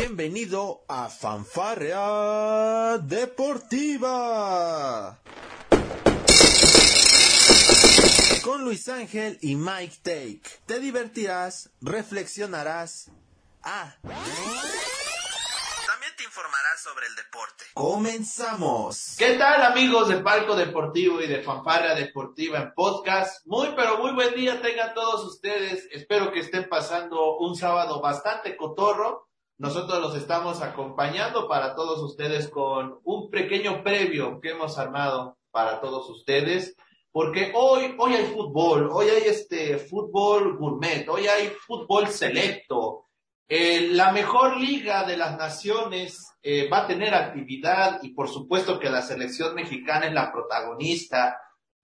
Bienvenido a Fanfarrea Deportiva. Con Luis Ángel y Mike Take. Te divertirás, reflexionarás. Ah. También te informarás sobre el deporte. Comenzamos. ¿Qué tal amigos de Palco Deportivo y de Fanfarrea Deportiva en podcast? Muy pero muy buen día tengan todos ustedes. Espero que estén pasando un sábado bastante cotorro. Nosotros los estamos acompañando para todos ustedes con un pequeño previo que hemos armado para todos ustedes. Porque hoy, hoy hay fútbol, hoy hay este fútbol gourmet, hoy hay fútbol selecto. Eh, la mejor liga de las naciones eh, va a tener actividad y por supuesto que la selección mexicana es la protagonista.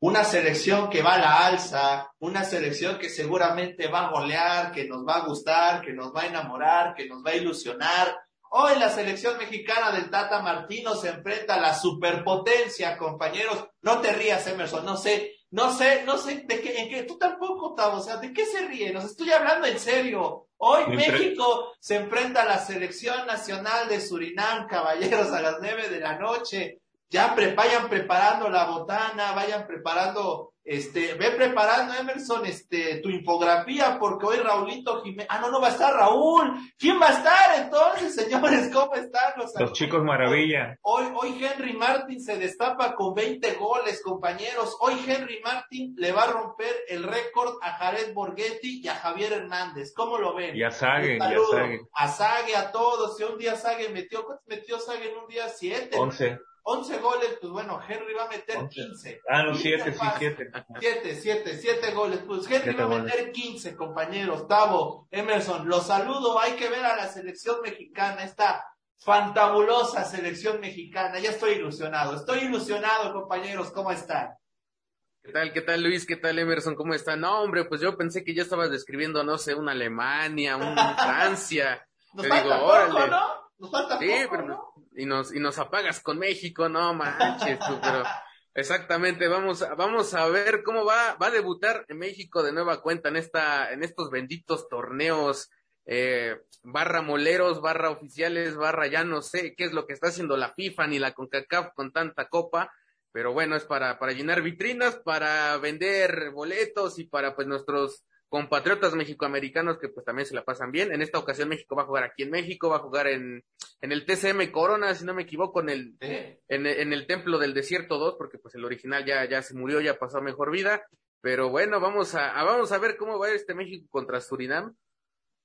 Una selección que va a la alza, una selección que seguramente va a golear, que nos va a gustar, que nos va a enamorar, que nos va a ilusionar. Hoy la selección mexicana del Tata Martino se enfrenta a la superpotencia, compañeros. No te rías, Emerson, no sé, no sé, no sé de qué, en qué, tú tampoco, Tavo, o sea, ¿de qué se ríe? Nos estoy hablando en serio. Hoy México se enfrenta a la selección nacional de Surinam, caballeros, a las nueve de la noche. Ya pre vayan preparando la botana, vayan preparando este, ve preparando, Emerson, este, tu infografía, porque hoy Raulito Jiménez, ah, no, no va a estar Raúl. ¿Quién va a estar entonces, señores? ¿Cómo están los, los chicos maravilla? Hoy, hoy Henry Martin se destapa con 20 goles, compañeros. Hoy Henry Martin le va a romper el récord a Jared Borghetti y a Javier Hernández. ¿Cómo lo ven? Y a Sague, y a Sague. A Sague, a todos. Si un día Sague metió, ¿cuántos metió Sague en un día? Siete. 11. 11 goles, pues bueno, Henry va a meter 15. Ah, no, 7, sí, 7. 7, 7, 7 goles. Pues Henry va a meter 15, compañeros. Tavo, Emerson, los saludo. Hay que ver a la selección mexicana, esta fantabulosa selección mexicana. Ya estoy ilusionado. Estoy ilusionado, compañeros. ¿Cómo están? ¿Qué tal, qué tal Luis? ¿Qué tal Emerson? ¿Cómo están? No, hombre, pues yo pensé que ya estabas describiendo, no sé, una Alemania, una Francia. Nos falta digo, poco, ¿no? Nos falta sí, poco, pero... ¿no? Y nos, y nos apagas con México, no manches tú, pero exactamente, vamos, vamos a ver cómo va, va a debutar en México de nueva cuenta en esta, en estos benditos torneos, eh, barra moleros, barra oficiales, barra ya no sé qué es lo que está haciendo la FIFA ni la CONCACAF con tanta copa, pero bueno, es para, para llenar vitrinas, para vender boletos y para pues nuestros compatriotas mexicoamericanos que pues también se la pasan bien. En esta ocasión México va a jugar aquí en México, va a jugar en, en el TCM Corona, si no me equivoco, en el, en, en, el Templo del Desierto 2, porque pues el original ya, ya se murió, ya pasó a mejor vida. Pero bueno, vamos a, a vamos a ver cómo va este México contra Surinam,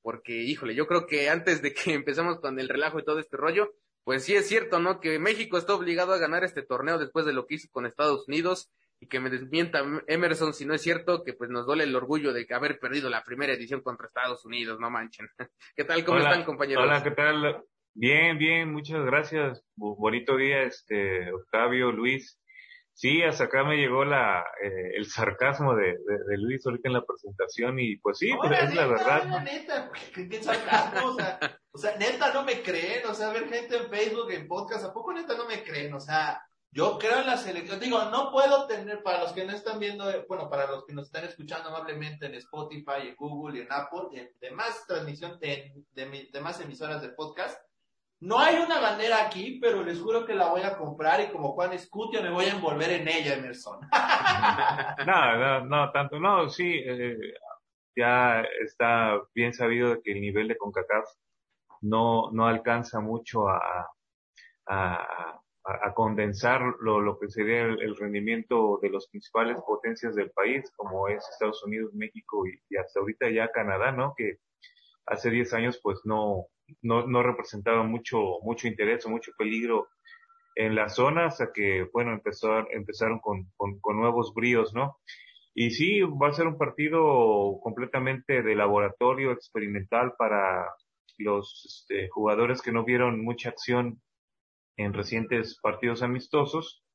porque híjole, yo creo que antes de que empezamos con el relajo y todo este rollo, pues sí es cierto, ¿no? Que México está obligado a ganar este torneo después de lo que hizo con Estados Unidos y que me desmienta Emerson si no es cierto que pues nos duele el orgullo de haber perdido la primera edición contra Estados Unidos, no manchen. ¿Qué tal? ¿Cómo hola, están compañeros? Hola, ¿qué tal? Bien, bien, muchas gracias. Bonito día, este, Octavio, Luis. Sí, hasta acá me llegó la, eh, el sarcasmo de, de, de, Luis ahorita en la presentación y pues sí, pues, es la verdad. ¿no? Neta, ¿qué sarcasmo? O sea, o sea, neta no me creen, o sea, ver gente en Facebook, en podcast, ¿a poco neta no me creen? O sea, yo creo en la selección. Digo, no puedo tener, para los que no están viendo, bueno, para los que nos están escuchando amablemente en Spotify, en Google y en Apple, en demás transmisión, de, de, demás emisoras de podcast, no hay una bandera aquí, pero les juro que la voy a comprar y como Juan Escutia me voy a envolver en ella, Emerson. no, no, no, tanto, no, sí, eh, ya está bien sabido que el nivel de CONCACAF no, no alcanza mucho a a, condensar lo, que sería el, rendimiento de las principales potencias del país, como es Estados Unidos, México y, hasta ahorita ya Canadá, ¿no? Que hace 10 años pues no, no, no representaba mucho, mucho interés o mucho peligro en la zona hasta que, bueno, empezó, empezaron con, con, con nuevos bríos, ¿no? Y sí, va a ser un partido completamente de laboratorio experimental para los este, jugadores que no vieron mucha acción en recientes partidos amistosos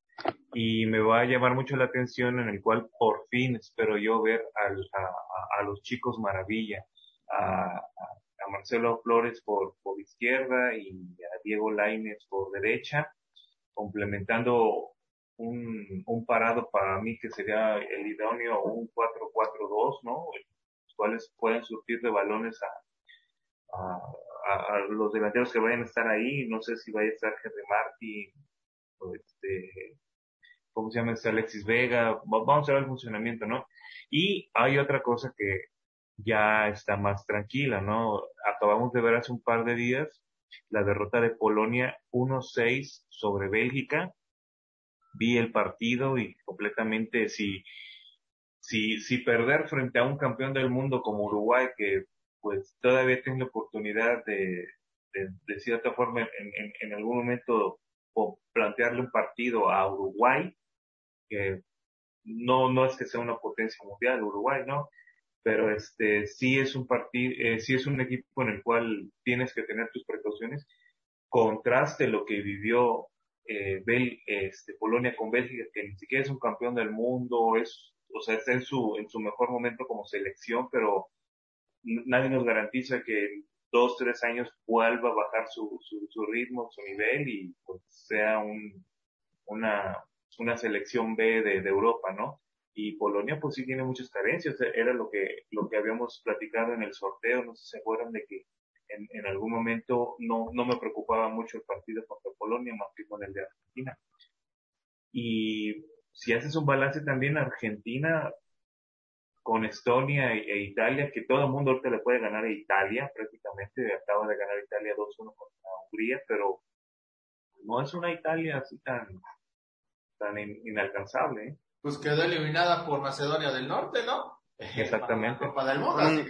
y me va a llamar mucho la atención en el cual por fin espero yo ver al, a, a, los chicos maravilla, a, a, Marcelo Flores por, por izquierda y a Diego Lainez por derecha, complementando un, un parado para mí que sería el idóneo un 4-4-2, ¿no? Los cuales pueden surtir de balones a, a, a, los delanteros que vayan a estar ahí, no sé si vaya a estar Henry Martin, o este, ¿cómo se llama este Alexis Vega? Vamos a ver el funcionamiento, ¿no? Y hay otra cosa que ya está más tranquila, ¿no? Acabamos de ver hace un par de días la derrota de Polonia 1-6 sobre Bélgica. Vi el partido y completamente si, si, si perder frente a un campeón del mundo como Uruguay, que pues todavía tiene la oportunidad de, de, cierta forma en, en, en, algún momento o plantearle un partido a Uruguay, que no, no es que sea una potencia mundial Uruguay, ¿no? Pero este sí es un partido, eh, sí es un equipo en el cual tienes que tener tus precauciones. Contraste lo que vivió eh, Bel, este, Polonia con Bélgica, que ni siquiera es un campeón del mundo, es, o sea, está en su, en su mejor momento como selección, pero nadie nos garantiza que en dos, tres años vuelva a bajar su, su, su ritmo, su nivel y pues, sea un, una, una selección B de, de, Europa, ¿no? Y Polonia pues sí tiene muchas carencias, era lo que, lo que habíamos platicado en el sorteo, no sé si se acuerdan de que en, en algún momento no, no me preocupaba mucho el partido contra Polonia más que con el de Argentina. Y si haces un balance también, Argentina con Estonia e, e, Italia, que todo el mundo ahorita le puede ganar a Italia, prácticamente acaba de ganar Italia 2-1 contra Hungría, pero no es una Italia así tan tan inalcanzable. ¿eh? Pues quedó eliminada por Macedonia del Norte, ¿no? Exactamente.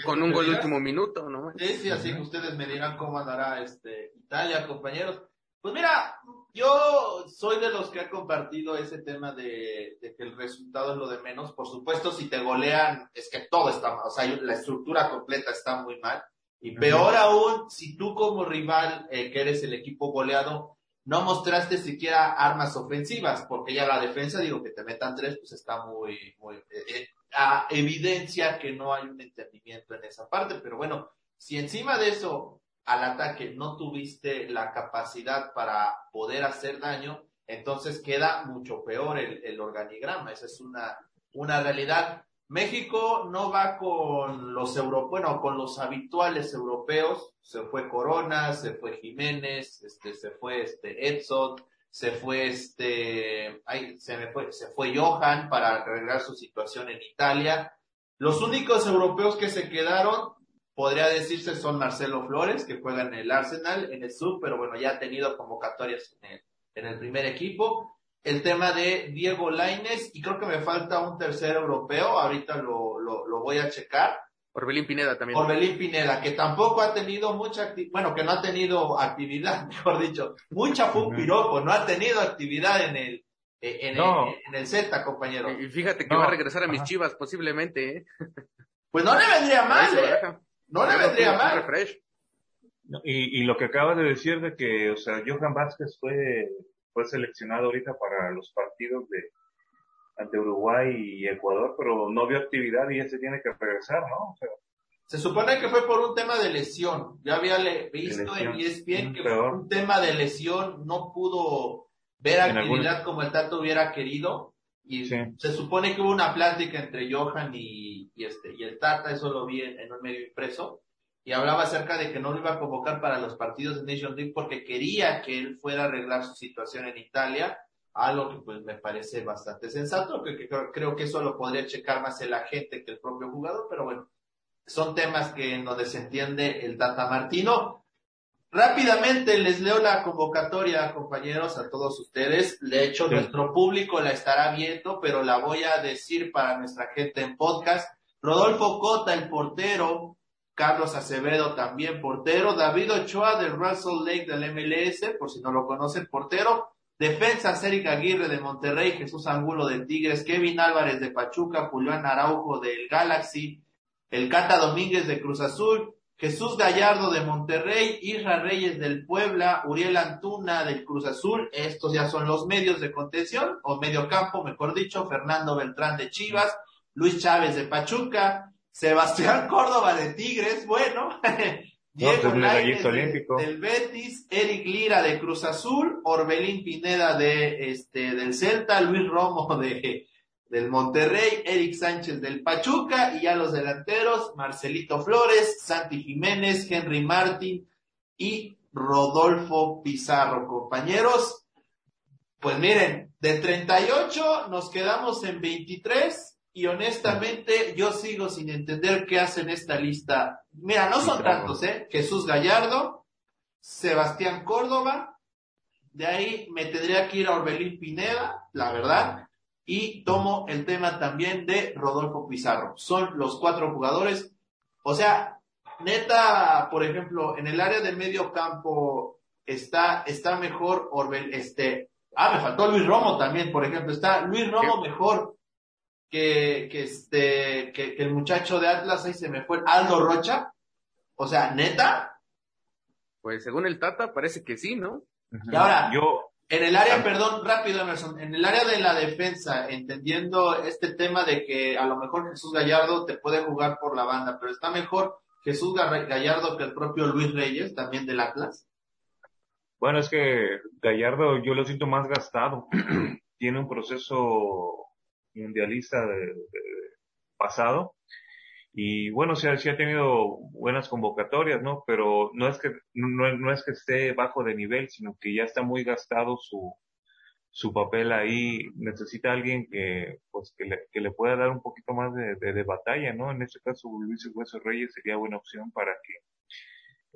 Con un, gol último minuto, ¿no? Sí, sí, así que ustedes me dirán cómo andará este Italia, compañeros. Pues mira, yo soy de los que ha compartido ese tema de, que el resultado es lo de menos. Por supuesto, si te golean, es que todo está mal. O sea, la estructura completa está muy mal. Y peor aún, si tú como rival, eh, que eres el equipo goleado, no mostraste siquiera armas ofensivas, porque ya la defensa, digo, que te metan tres, pues está muy, muy, eh, eh, a evidencia que no hay un entendimiento en esa parte, pero bueno, si encima de eso, al ataque no tuviste la capacidad para poder hacer daño, entonces queda mucho peor el, el organigrama, esa es una, una realidad. México no va con los euro, bueno, con los habituales europeos. Se fue Corona, se fue Jiménez, este, se fue este Edson, se fue este, ay, se me fue, se fue Johan para arreglar su situación en Italia. Los únicos europeos que se quedaron, podría decirse, son Marcelo Flores, que juega en el Arsenal, en el Sub, pero bueno, ya ha tenido convocatorias en el, en el primer equipo el tema de Diego Laines y creo que me falta un tercer europeo, ahorita lo, lo, lo voy a checar. Orbelín Pineda también. Orbelín Pineda, que tampoco ha tenido mucha actividad, bueno, que no ha tenido actividad, mejor dicho, mucha piropo, no ha tenido actividad en el, en, el, en el Z, compañero. Y fíjate que va a regresar a mis chivas, posiblemente, ¿eh? Pues no le vendría mal, ¿eh? No le vendría mal. Y, y lo que acaba de decir de que, o sea, Johan Vázquez fue fue seleccionado ahorita para los partidos de ante Uruguay y Ecuador, pero no vio actividad y ya se tiene que regresar, ¿no? se supone que fue por un tema de lesión. Ya había visto en ESPN que fue un tema de lesión, no pudo ver actividad como el Tato hubiera querido. Y se supone que hubo una plática entre Johan y, este, y el Tata, eso lo vi en un medio impreso y hablaba acerca de que no lo iba a convocar para los partidos de Nation League porque quería que él fuera a arreglar su situación en Italia, algo que pues me parece bastante sensato, que, creo que eso lo podría checar más el agente que el propio jugador, pero bueno, son temas que no desentiende el Tata Martino. Rápidamente les leo la convocatoria, compañeros, a todos ustedes. De hecho, nuestro público la estará viendo, pero la voy a decir para nuestra gente en podcast. Rodolfo Cota, el portero, Carlos Acevedo también portero, David Ochoa del Russell Lake del MLS, por si no lo conocen, portero, defensa Eric Aguirre de Monterrey, Jesús Angulo de Tigres, Kevin Álvarez de Pachuca, Julián Araujo del Galaxy, el Cata Domínguez de Cruz Azul, Jesús Gallardo de Monterrey, Isra Reyes del Puebla, Uriel Antuna del Cruz Azul, estos ya son los medios de contención, o medio campo, mejor dicho, Fernando Beltrán de Chivas, Luis Chávez de Pachuca, Sebastián Córdoba de Tigres, bueno. Diego pues, del Betis, Eric Lira de Cruz Azul, Orbelín Pineda de este del Celta, Luis Romo de del Monterrey, Eric Sánchez del Pachuca y ya los delanteros, Marcelito Flores, Santi Jiménez, Henry Martín, y Rodolfo Pizarro, compañeros. Pues miren, de 38 nos quedamos en 23 y honestamente yo sigo sin entender qué hacen esta lista. Mira, no son tantos, ¿eh? Jesús Gallardo, Sebastián Córdoba, de ahí me tendría que ir a Orbelín Pineda, la verdad, y tomo el tema también de Rodolfo Pizarro. Son los cuatro jugadores. O sea, neta, por ejemplo, en el área del medio campo está, está mejor Orbel, este, ah, me faltó Luis Romo también, por ejemplo, está Luis Romo mejor que, que este, que, el muchacho de Atlas, ahí se me fue, Aldo Rocha. O sea, neta. Pues según el Tata parece que sí, ¿no? Y ahora, yo, en el área, perdón, rápido Emerson, en el área de la defensa, entendiendo este tema de que a lo mejor Jesús Gallardo te puede jugar por la banda, pero está mejor Jesús Gallardo que el propio Luis Reyes, también del Atlas. Bueno, es que Gallardo yo lo siento más gastado. Tiene un proceso mundialista de, pasado y bueno, sí, ha tenido buenas convocatorias, ¿no? Pero no es que no, no, es que esté bajo de nivel, sino que ya está muy gastado su su papel ahí. Necesita alguien que pues que le, que le pueda dar un poquito más de, de, batalla, ¿no? En este caso Luis Hueso Reyes sería buena opción para que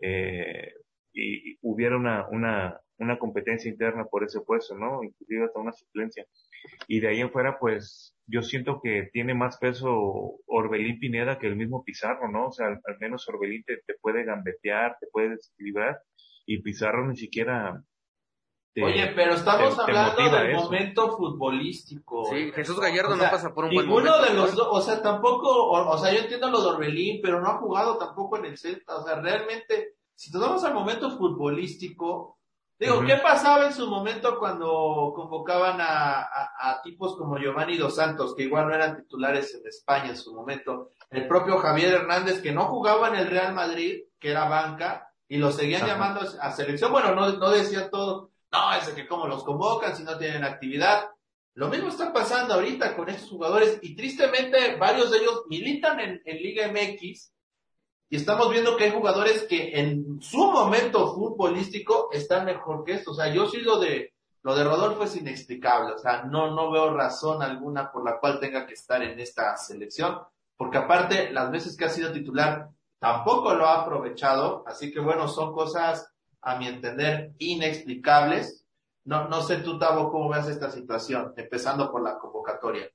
eh, y, hubiera una, una, una competencia interna por ese puesto, ¿no? Inclusive hasta una suplencia. Y de ahí en fuera, pues, yo siento que tiene más peso Orbelín Pineda que el mismo Pizarro, ¿no? O sea, al, menos Orbelín te, puede gambetear, te puede desequilibrar, y Pizarro ni siquiera Oye, pero estamos hablando del momento futbolístico. Sí, Jesús Gallardo no pasa por un buen momento. Ninguno de los dos, o sea, tampoco, o, sea, yo entiendo lo de Orbelín, pero no ha jugado tampoco en el Celta, o sea, realmente, si nos vamos al momento futbolístico, Digo, ¿qué pasaba en su momento cuando convocaban a, a, tipos como Giovanni Dos Santos, que igual no eran titulares en España en su momento? El propio Javier Hernández, que no jugaba en el Real Madrid, que era banca, y lo seguían llamando a selección. Bueno, no, no decía todo, no, es que cómo los convocan si no tienen actividad. Lo mismo está pasando ahorita con estos jugadores, y tristemente varios de ellos militan en, en Liga MX, y estamos viendo que hay jugadores que en su momento futbolístico están mejor que esto. O sea, yo sí lo de, lo de Rodolfo es inexplicable. O sea, no, no veo razón alguna por la cual tenga que estar en esta selección. Porque aparte, las veces que ha sido titular, tampoco lo ha aprovechado. Así que bueno, son cosas, a mi entender, inexplicables. No, no sé tú, Tavo, cómo ves esta situación, empezando por la convocatoria.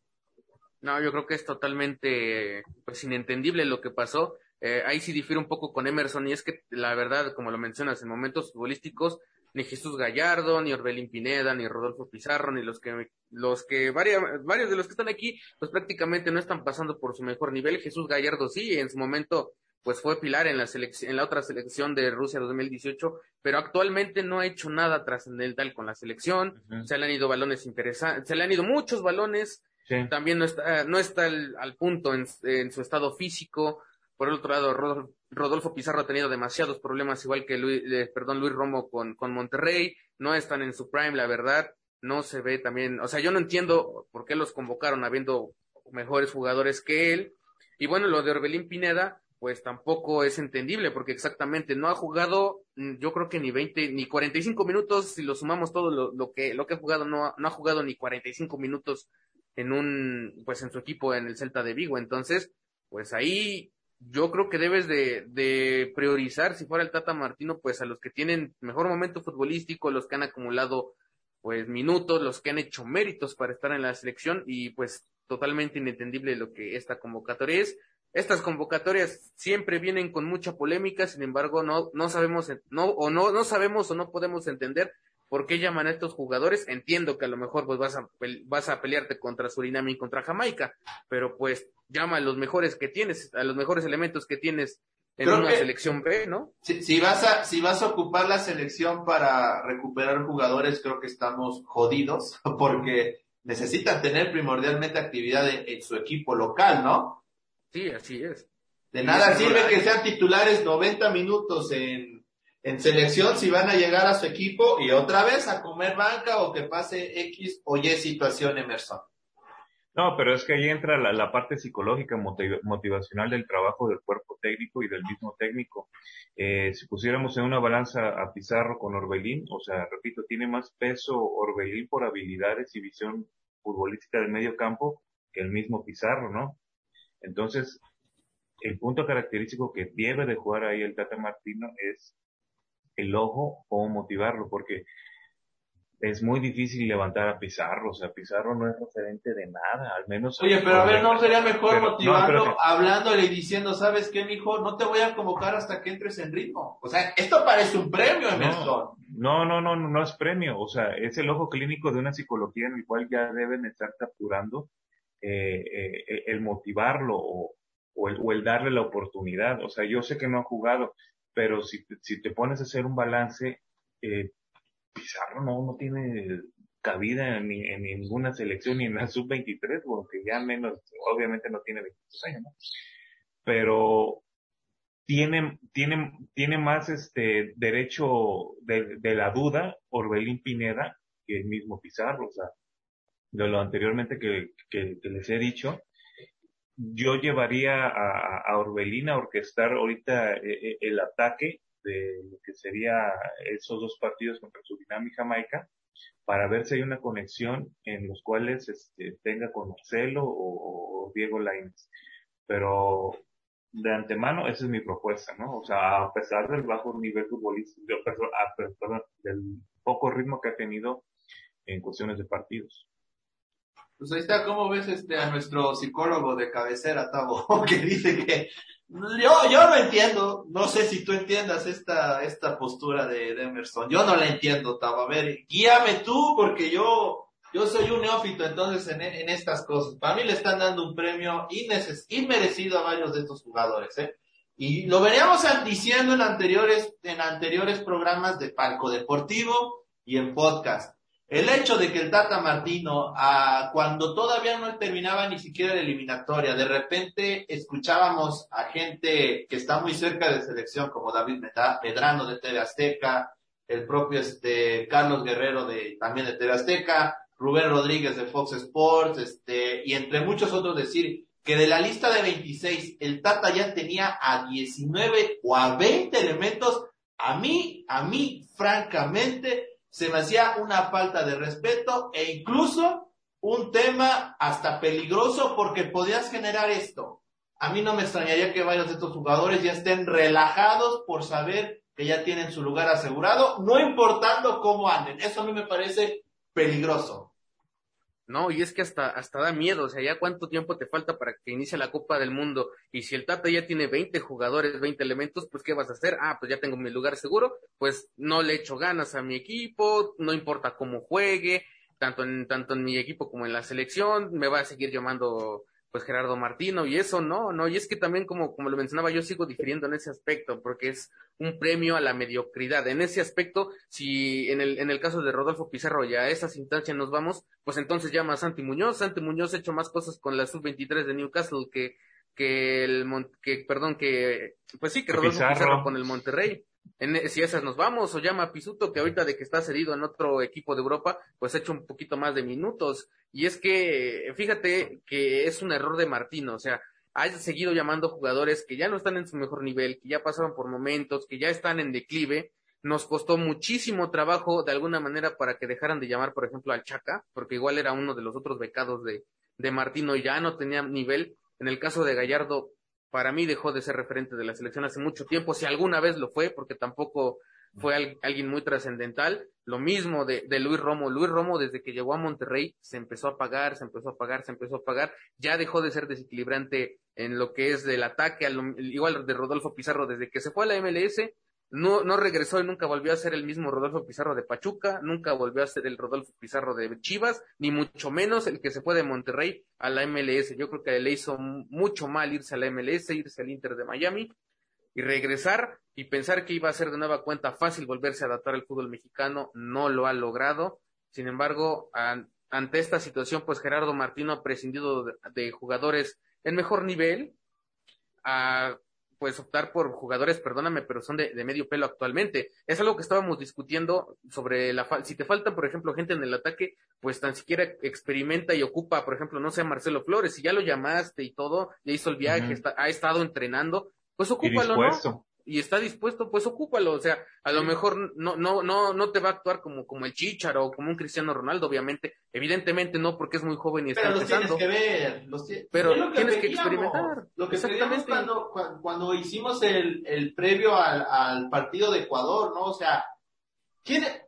No, yo creo que es totalmente, pues, inentendible lo que pasó. Eh, ahí sí difiere un poco con Emerson, y es que la verdad, como lo mencionas, en momentos futbolísticos, ni Jesús Gallardo, ni Orbelín Pineda, ni Rodolfo Pizarro, ni los que, los que, varios, varios de los que están aquí, pues prácticamente no están pasando por su mejor nivel. Jesús Gallardo sí, en su momento, pues fue pilar en la selección, en la otra selección de Rusia 2018, pero actualmente no ha hecho nada trascendental con la selección. Se le han ido balones interesantes, se le han ido muchos balones. También no está, no está al, punto en, su estado físico. Por el otro lado, Rodolfo Pizarro ha tenido demasiados problemas, igual que Luis, eh, perdón, Luis Romo con, con Monterrey. No están en su prime, la verdad. No se ve también, o sea, yo no entiendo por qué los convocaron habiendo mejores jugadores que él. Y bueno, lo de Orbelín Pineda, pues tampoco es entendible, porque exactamente no ha jugado, mm, yo creo que ni 20, ni 45 minutos, si lo sumamos todo lo, lo que, lo que ha jugado, no, no ha jugado ni 45 minutos en un, pues en su equipo en el Celta de Vigo. Entonces, pues ahí yo creo que debes de, priorizar, si fuera el Tata Martino, pues a los que tienen mejor momento futbolístico, los que han acumulado pues minutos, los que han hecho méritos para estar en la selección y pues totalmente inentendible lo que esta convocatoria es. Estas convocatorias siempre vienen con mucha polémica, sin embargo, no, no sabemos, no, o no, no sabemos o no podemos entender por qué llaman a estos jugadores. Entiendo que a lo mejor pues vas a, vas a pelearte contra Surinam y contra Jamaica, pero pues llama a los mejores que tienes, a los mejores elementos que tienes en una selección B, ¿no? Si, vas a, si vas a ocupar la selección para recuperar jugadores, creo que estamos jodidos, porque necesitan tener primordialmente actividad en, su equipo local, ¿no? Sí, así es. De nada sirve que sean titulares 90 minutos en, en selección si van a llegar a su equipo y otra vez a comer banca o que pase X o Y situación Emerson. No, pero es que ahí entra la, parte psicológica, motivacional del trabajo del cuerpo técnico y del mismo técnico. Eh, si pusiéramos en una balanza a Pizarro con Orbelín, o sea, repito, tiene más peso Orbelín por habilidades y visión futbolística del medio campo que el mismo Pizarro, ¿no? Entonces, el punto característico que debe de jugar ahí el Tata Martino es el ojo, o motivarlo, porque es muy difícil levantar a Pizarro, o sea, Pizarro no es referente de nada, al menos... Oye, pero a ver, ¿no sería mejor motivando, hablándole y diciendo, ¿sabes qué, mijo? No te voy a convocar hasta que entres en ritmo. O sea, esto parece un premio, Emerson. No, no, no, no, no es premio, o sea, es el ojo clínico de una psicología en el cual ya deben estar capturando eh, eh, el motivarlo o, o, el, o el darle la oportunidad. O sea, yo sé que no ha jugado, pero si, si te pones a hacer un balance, eh, Pizarro no, no tiene cabida ni en ninguna selección, ni en la sub-23, porque ya menos, obviamente no tiene 22 años, ¿no? Pero tiene, tiene, tiene más este derecho de, de la duda Orbelín Pineda que el mismo Pizarro, o sea, de lo anteriormente que, que, les he dicho, yo llevaría a, a Orbelín a orquestar ahorita eh, eh, el ataque de lo que sería esos dos partidos contra Surinam y Jamaica para ver si hay una conexión en los cuales este, tenga con Marcelo o, Diego Lainez. Pero de antemano esa es mi propuesta, ¿no? O sea, a pesar del bajo nivel futbolístico, perdón, del poco ritmo que ha tenido en cuestiones de partidos. Pues ahí está, ¿cómo ves este a nuestro psicólogo de cabecera, Tavo, que dice que yo, yo no entiendo, no sé si tú entiendas esta, esta postura de, Emerson. Yo no la entiendo, Tavo. A ver, guíame tú, porque yo, yo soy un neófito entonces en, en estas cosas. Para mí le están dando un premio inmerecido a varios de estos jugadores, ¿eh? Y lo veníamos diciendo en anteriores, en anteriores programas de Palco Deportivo y en podcast. El hecho de que el Tata Martino, ah, cuando todavía no terminaba ni siquiera la eliminatoria, de repente escuchábamos a gente que está muy cerca de selección, como David Medrano de TV Azteca, el propio este, Carlos Guerrero de, también de TV Azteca, Rubén Rodríguez de Fox Sports, este, y entre muchos otros decir que de la lista de 26, el Tata ya tenía a 19 o a 20 elementos. A mí, a mí, francamente, se me hacía una falta de respeto e incluso un tema hasta peligroso porque podías generar esto. A mí no me extrañaría que varios de estos jugadores ya estén relajados por saber que ya tienen su lugar asegurado, no importando cómo anden. Eso a mí me parece peligroso. No, y es que hasta, hasta da miedo, o sea, ya cuánto tiempo te falta para que inicie la Copa del Mundo. Y si el Tata ya tiene 20 jugadores, 20 elementos, pues ¿qué vas a hacer? Ah, pues ya tengo mi lugar seguro, pues no le echo ganas a mi equipo, no importa cómo juegue, tanto en, tanto en mi equipo como en la selección, me va a seguir llamando pues Gerardo Martino y eso no, no, y es que también como, como lo mencionaba, yo sigo difiriendo en ese aspecto, porque es un premio a la mediocridad. En ese aspecto, si en el, en el caso de Rodolfo Pizarro ya a esas instancias nos vamos, pues entonces llama a Santi Muñoz. Santi Muñoz ha hecho más cosas con la sub-23 de Newcastle que, que el, que, perdón, que, pues sí, que Rodolfo Pizarro con el Monterrey en, si esas nos vamos, o llama a Pisuto, que ahorita de que está cedido en otro equipo de Europa, pues ha hecho un poquito más de minutos. Y es que, fíjate que es un error de Martino, o sea, ha seguido llamando jugadores que ya no están en su mejor nivel, que ya pasaron por momentos, que ya están en declive. Nos costó muchísimo trabajo de alguna manera para que dejaran de llamar, por ejemplo, al Chaca, porque igual era uno de los otros becados de, de Martino, ya no tenía nivel. En el caso de Gallardo, para mí dejó de ser referente de la selección hace mucho tiempo, si alguna vez lo fue, porque tampoco fue alguien muy trascendental. Lo mismo de, Luis Romo. Luis Romo, desde que llegó a Monterrey, se empezó a pagar, se empezó a pagar, se empezó a pagar. Ya dejó de ser desequilibrante en lo que es del ataque, igual de Rodolfo Pizarro, desde que se fue a la MLS, no, no regresó y nunca volvió a ser el mismo Rodolfo Pizarro de Pachuca, nunca volvió a ser el Rodolfo Pizarro de Chivas, ni mucho menos el que se fue de Monterrey a la MLS. Yo creo que le hizo mucho mal irse a la MLS, irse al Inter de Miami y regresar y pensar que iba a ser de nueva cuenta fácil volverse a adaptar al fútbol mexicano, no lo ha logrado. Sin embargo, ante esta situación, pues Gerardo Martino ha prescindido de, jugadores en mejor nivel, a pues optar por jugadores, perdóname, pero son de, de, medio pelo actualmente. Es algo que estábamos discutiendo sobre la si te falta, por ejemplo, gente en el ataque, pues tan siquiera experimenta y ocupa, por ejemplo, no sé, Marcelo Flores, si ya lo llamaste y todo, ya hizo el viaje, está, ha estado entrenando, pues ocúpalo, ¿no? Y está dispuesto, pues ocúpalo. O sea, a lo mejor no, no, no, no te va a actuar como, como el Chicharo o como un Cristiano Ronaldo, obviamente. Evidentemente no, porque es muy joven y está Pero los tienes que ver. Los Pero tienes que experimentar. Lo que Exactamente. Cuando, cuando hicimos el, el previo al, al partido de Ecuador, ¿no? O sea,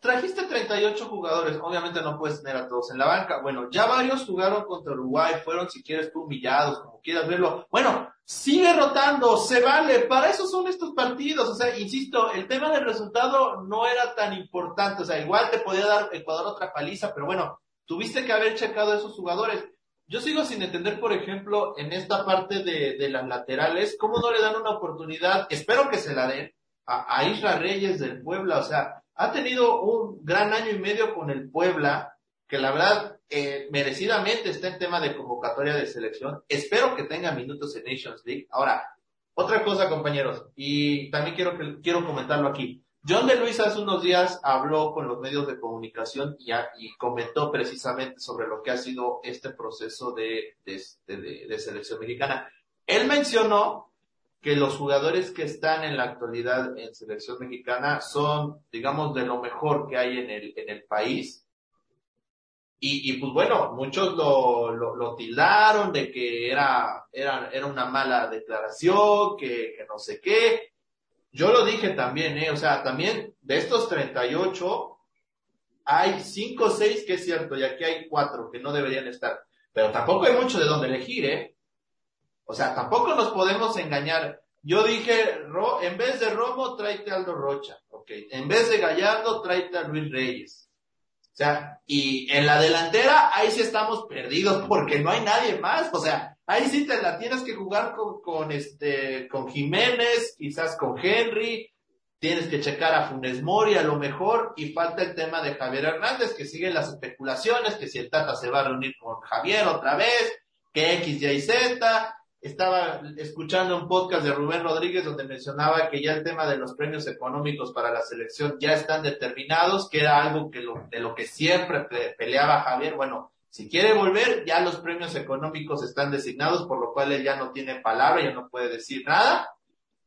trajiste 38 jugadores, obviamente no puedes tener a todos en la banca. Bueno, ya varios jugaron contra Uruguay, fueron si quieres tú humillados, como quieras verlo. Bueno, sigue rotando, se vale, para eso son estos partidos. O sea, insisto, el tema del resultado no era tan importante. O sea, igual te podía dar Ecuador otra paliza, pero bueno, tuviste que haber checado a esos jugadores. Yo sigo sin entender, por ejemplo, en esta parte de, de las laterales, cómo no le dan una oportunidad, espero que se la den, a, a Isra Reyes del Puebla. O sea, ha tenido un gran año y medio con el Puebla, que la verdad eh, merecidamente está en tema de convocatoria de selección. Espero que tenga minutos en Nations League. Ahora, otra cosa, compañeros, y también quiero, quiero comentarlo aquí. John de Luis hace unos días habló con los medios de comunicación y, comentó precisamente sobre lo que ha sido este proceso de, de, selección mexicana. Él mencionó que los jugadores que están en la actualidad en selección mexicana son, digamos, de lo mejor que hay en el país. Y, pues bueno, muchos lo, lo, tildaron de que era, era, era una mala declaración, que, no sé qué. Yo lo dije también, ¿eh? O sea, también de estos 38, hay 5 o 6 que es cierto, y aquí hay 4 que no deberían estar. Pero tampoco hay mucho de dónde elegir, ¿eh? O sea, tampoco nos podemos engañar. Yo dije, en vez de Romo, tráete a Aldo Rocha. En vez de Gallardo, tráete a Luis Reyes. O sea, y en la delantera, ahí sí estamos perdidos porque no hay nadie más. O sea, ahí sí te la tienes que jugar con, con este, con Jiménez, quizás con Henry. Tienes que checar a Funes Mori a lo mejor y falta el tema de Javier Hernández que sigue las especulaciones que si el Tata se va a reunir con Javier otra vez, que X, Y, Z, estaba escuchando un podcast de Rubén Rodríguez donde mencionaba que ya el tema de los premios económicos para la selección ya están determinados, que era algo que lo, de lo que siempre peleaba Javier. Bueno, si quiere volver, ya los premios económicos están designados, por lo cual él ya no tiene palabra, ya no puede decir nada.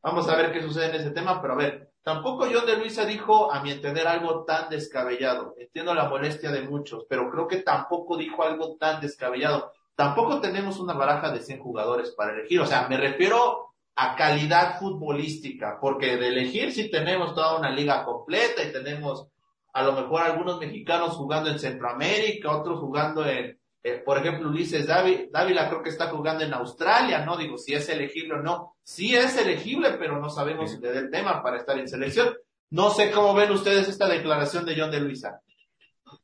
Vamos a ver qué sucede en ese tema, pero a ver, tampoco John de Luisa dijo, a mi entender, algo tan descabellado. Entiendo la molestia de muchos, pero creo que tampoco dijo algo tan descabellado tampoco tenemos una baraja de 100 jugadores para elegir. O sea, me refiero a calidad futbolística, porque de elegir sí tenemos toda una liga completa y tenemos a lo mejor algunos mexicanos jugando en Centroamérica, otros jugando en, eh, por ejemplo, Ulises Dávila creo que está jugando en Australia, ¿no? Digo, si es elegible o no. Sí es elegible, pero no sabemos si le da el tema para estar en selección. No sé cómo ven ustedes esta declaración de John de Luisa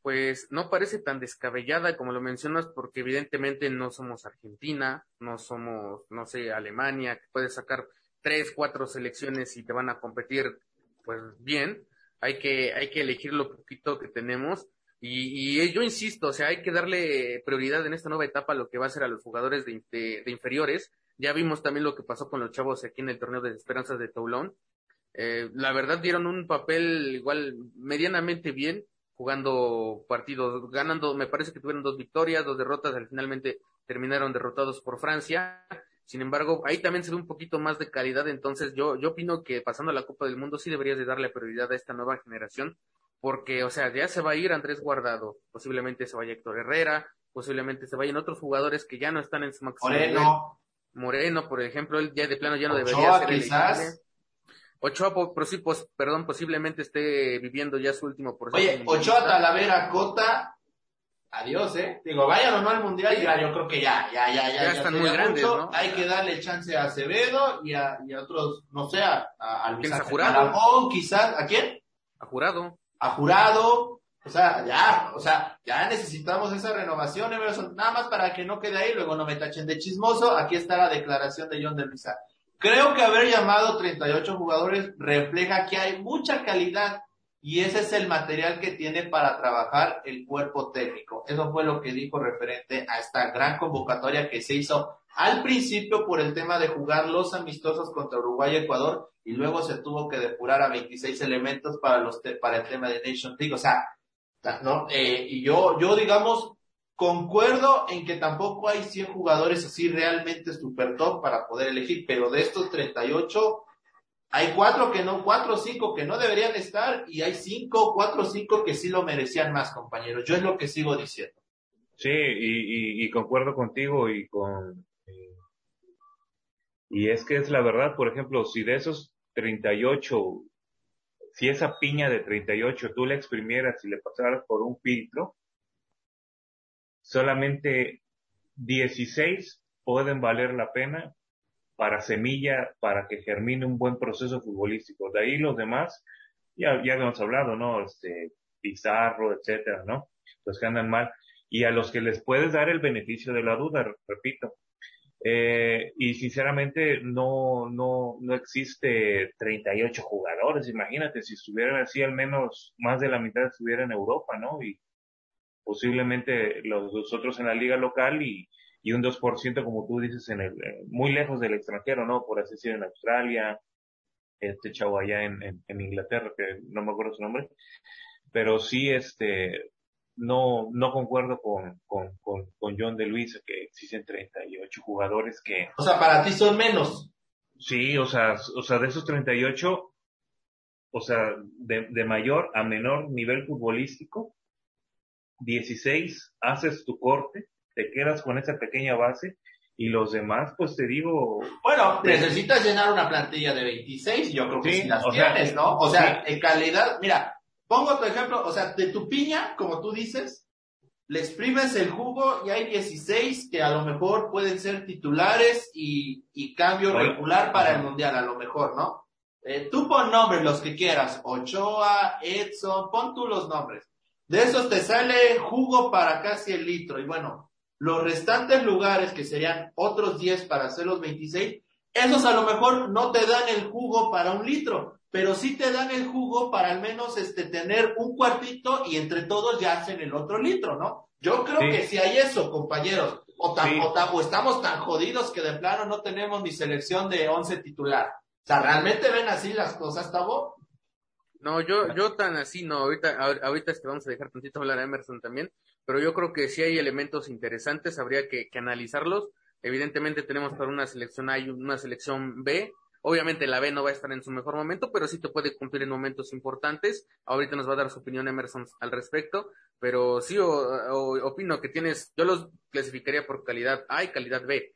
pues no parece tan descabellada como lo mencionas, porque evidentemente no somos Argentina, no somos, no sé, Alemania, que puedes sacar tres, cuatro selecciones y te van a competir, pues bien. Hay que, hay que elegir lo poquito que tenemos. Y, y yo insisto, o sea, hay que darle prioridad en esta nueva etapa a lo que va a ser a los jugadores de, de, inferiores. Ya vimos también lo que pasó con los chavos aquí en el torneo de Esperanzas de Toulon. Eh, la verdad dieron un papel igual medianamente bien jugando partidos, ganando, me parece que tuvieron dos victorias, dos derrotas, al finalmente terminaron derrotados por Francia. Sin embargo, ahí también se ve un poquito más de calidad, entonces yo, yo opino que pasando a la Copa del Mundo sí deberías de darle prioridad a esta nueva generación, porque, o sea, ya se va a ir Andrés Guardado, posiblemente se vaya Héctor Herrera, posiblemente se vayan otros jugadores que ya no están en su máximo Moreno. Moreno, por ejemplo, él ya de plano ya no debería ser quizás. Ochoa, por, sí, pues, perdón, posiblemente esté viviendo ya su último proceso. Oye, Ochoa, Talavera, Cota, adiós, ¿eh? Digo, vayan o no al Mundial, ya, yo creo que ya, ya, ya, ya. Ya, están muy grandes, ¿no? Hay que darle chance a Acevedo y a, y a otros, no sé, a, a, a Jurado? quizás, ¿a quién? A Jurado. A Jurado, o sea, ya, o sea, ya necesitamos esa renovación, Emerson, nada más para que no quede ahí, luego no me tachen de chismoso, aquí está la declaración de John de Luisa. Creo que haber llamado 38 jugadores refleja que hay mucha calidad y ese es el material que tiene para trabajar el cuerpo técnico. Eso fue lo que dijo referente a esta gran convocatoria que se hizo al principio por el tema de jugar los amistosos contra Uruguay y Ecuador y luego se tuvo que depurar a 26 elementos para los para el tema de Nation League. O sea, ¿no? Eh, y yo, yo digamos, concuerdo en que tampoco hay 100 jugadores así realmente super top para poder elegir, pero de estos 38 hay cuatro que no, cuatro o cinco que no deberían estar y hay cinco, cuatro o cinco que sí lo merecían más, compañeros. Yo es lo que sigo diciendo. Sí, y, y concuerdo contigo y con, y es que es la verdad, por ejemplo, si de esos 38, si esa piña de 38 tú la exprimieras y le pasaras por un filtro, solamente 16 pueden valer la pena para semilla, para que germine un buen proceso futbolístico. De ahí los demás, ya, ya hemos hablado, ¿no? Este, Pizarro, etcétera, ¿no? Los que andan mal. Y a los que les puedes dar el beneficio de la duda, repito, eh, y sinceramente no, no, no existe 38 jugadores. Imagínate si estuvieran así, al menos más de la mitad estuviera en Europa, ¿no? Y posiblemente los, otros en la liga local y, y un 2% como tú dices en el, eh, muy lejos del extranjero, ¿no? Por así decir, en Australia, este chavo allá en, en, en Inglaterra, que no me acuerdo su nombre, pero sí, este, no, no concuerdo con, con, con, con John de Luis que existen 38 jugadores que... O sea, para ti son menos. Sí, o sea, o sea, de esos 38, o sea, de, de mayor a menor nivel futbolístico, 16 haces tu corte, te quedas con esa pequeña base y los demás, pues te digo... Bueno, necesitas llenar una plantilla de 26 yo creo que sí, las tienes, ¿no? O sea, en calidad, mira, Pongo tu ejemplo, o sea, de tu piña, como tú dices, le exprimes el jugo y hay 16 que a lo mejor pueden ser titulares y, y cambio regular para el mundial, a lo mejor, ¿no? Eh, tú pon nombres, los que quieras, Ochoa, Edson, pon tú los nombres. De esos te sale jugo para casi el litro. Y bueno, los restantes lugares, que serían otros 10 para hacer los 26, esos a lo mejor no te dan el jugo para un litro, pero sí te dan el jugo para al menos este tener un cuartito y entre todos ya hacen el otro litro, ¿no? Yo creo que si hay eso, compañeros, o, tan, o, estamos tan jodidos que de plano no tenemos ni selección de 11 titular. O sea, ¿realmente ven así las cosas, Tavo? No, yo, yo tan así no. Ahorita, ahorita es que vamos a dejar tantito hablar a Emerson también, pero yo creo que si hay elementos interesantes, habría que, analizarlos. Evidentemente tenemos para una selección A y una selección B, Obviamente la B no va a estar en su mejor momento, pero sí te puede cumplir en momentos importantes. Ahorita nos va a dar su opinión Emerson al respecto, pero sí opino que tienes, yo los clasificaría por calidad A y calidad B.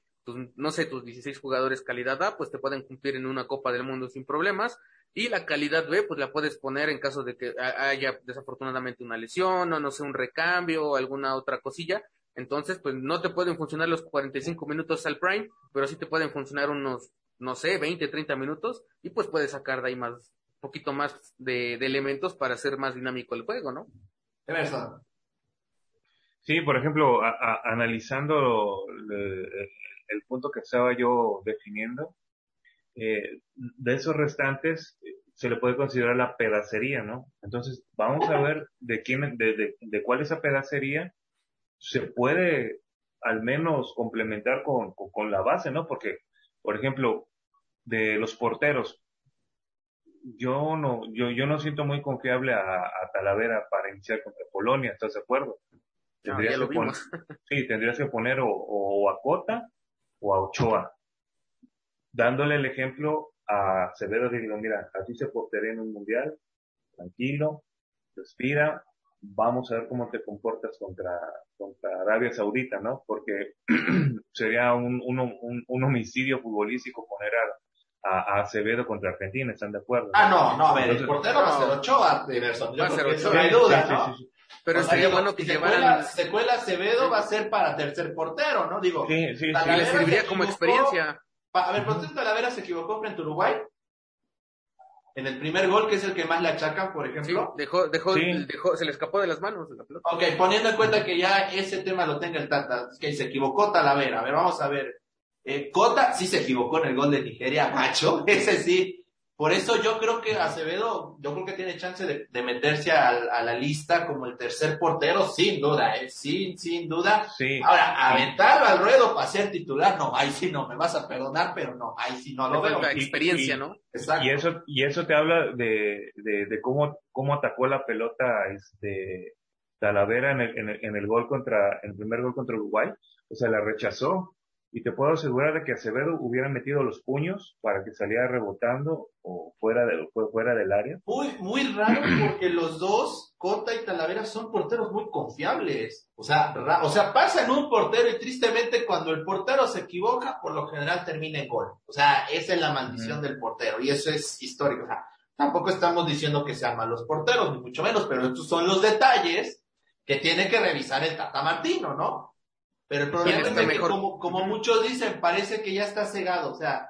no sé, tus 16 jugadores calidad A, pues te pueden cumplir en una Copa del Mundo sin problemas. Y la calidad B, pues la puedes poner en caso de que haya desafortunadamente una lesión o no sé, un recambio o alguna otra cosilla. Entonces, pues no te pueden funcionar los 45 minutos al prime, pero sí te pueden funcionar unos no sé, 20, 30 minutos y pues puedes sacar de ahí más, un poquito más de, elementos para hacer más dinámico el juego, ¿no? verdad. Sí, por ejemplo, analizando el, punto que estaba yo definiendo, eh, de esos restantes se le puede considerar la pedacería, ¿no? Entonces, vamos a ver de quién, de, de, cuál esa pedacería se puede al menos complementar con, con, la base, ¿no? Porque, por ejemplo, de los porteros. Yo no, yo, yo no siento muy confiable a, Talavera para iniciar contra Polonia, ¿estás de acuerdo? Tendrías que poner, sí, tendrías que poner o, a Cota o a Ochoa. Dándole el ejemplo a Acevedo, digo, mira, así se portería en un mundial, tranquilo, respira, vamos a ver cómo te comportas contra, contra Arabia Saudita, ¿no? Porque sería un, un, un, homicidio futbolístico poner a, a, Acevedo contra Argentina, ¿están de acuerdo? Ah, no, no, a ver, el portero va a ser Ochoa, Diverson. Yo creo que no hay duda, ¿no? Pero sería bueno que llevaran... Secuela Acevedo va a ser para tercer portero, ¿no? Digo, sí, sí, sí. le serviría como experiencia. A ver, ¿por qué Talavera se equivocó frente a Uruguay? En el primer gol, que es el que más le achacan, por ejemplo. Sí, dejó, dejó, dejó, se le escapó de las manos la pelota. Ok, poniendo en cuenta que ya ese tema lo tenga el Tata, que se equivocó Talavera. A ver, vamos a ver. Eh, Cota sí se equivocó en el gol de Nigeria, macho, ese sí. Por eso yo creo que Acevedo, yo creo que tiene chance de, de meterse a, a, la lista como el tercer portero, sin duda, ¿eh? sin, sin duda. Sí. Ahora, aventarlo al ruedo para ser titular, no, ahí sí no, me vas a perdonar, pero no, ahí sí no lo veo. La experiencia, ¿no? Exacto. Y eso, y eso te habla de, de, de cómo, cómo atacó la pelota, este, Talavera en el, en el, en el gol contra, en el primer gol contra Uruguay. O sea, la rechazó y te puedo asegurar de que Acevedo hubiera metido los puños para que saliera rebotando o fuera de, fuera del área. Muy, muy raro porque los dos, Cota y Talavera, son porteros muy confiables. O sea, o sea, pasa en un portero y tristemente cuando el portero se equivoca, por lo general termina en gol. O sea, esa es la maldición del portero y eso es histórico. O sea, tampoco estamos diciendo que sean malos porteros, ni mucho menos, pero estos son los detalles que tiene que revisar el Tata Martino, ¿no? Pero el problema es que, como, como muchos dicen, parece que ya está cegado. O sea,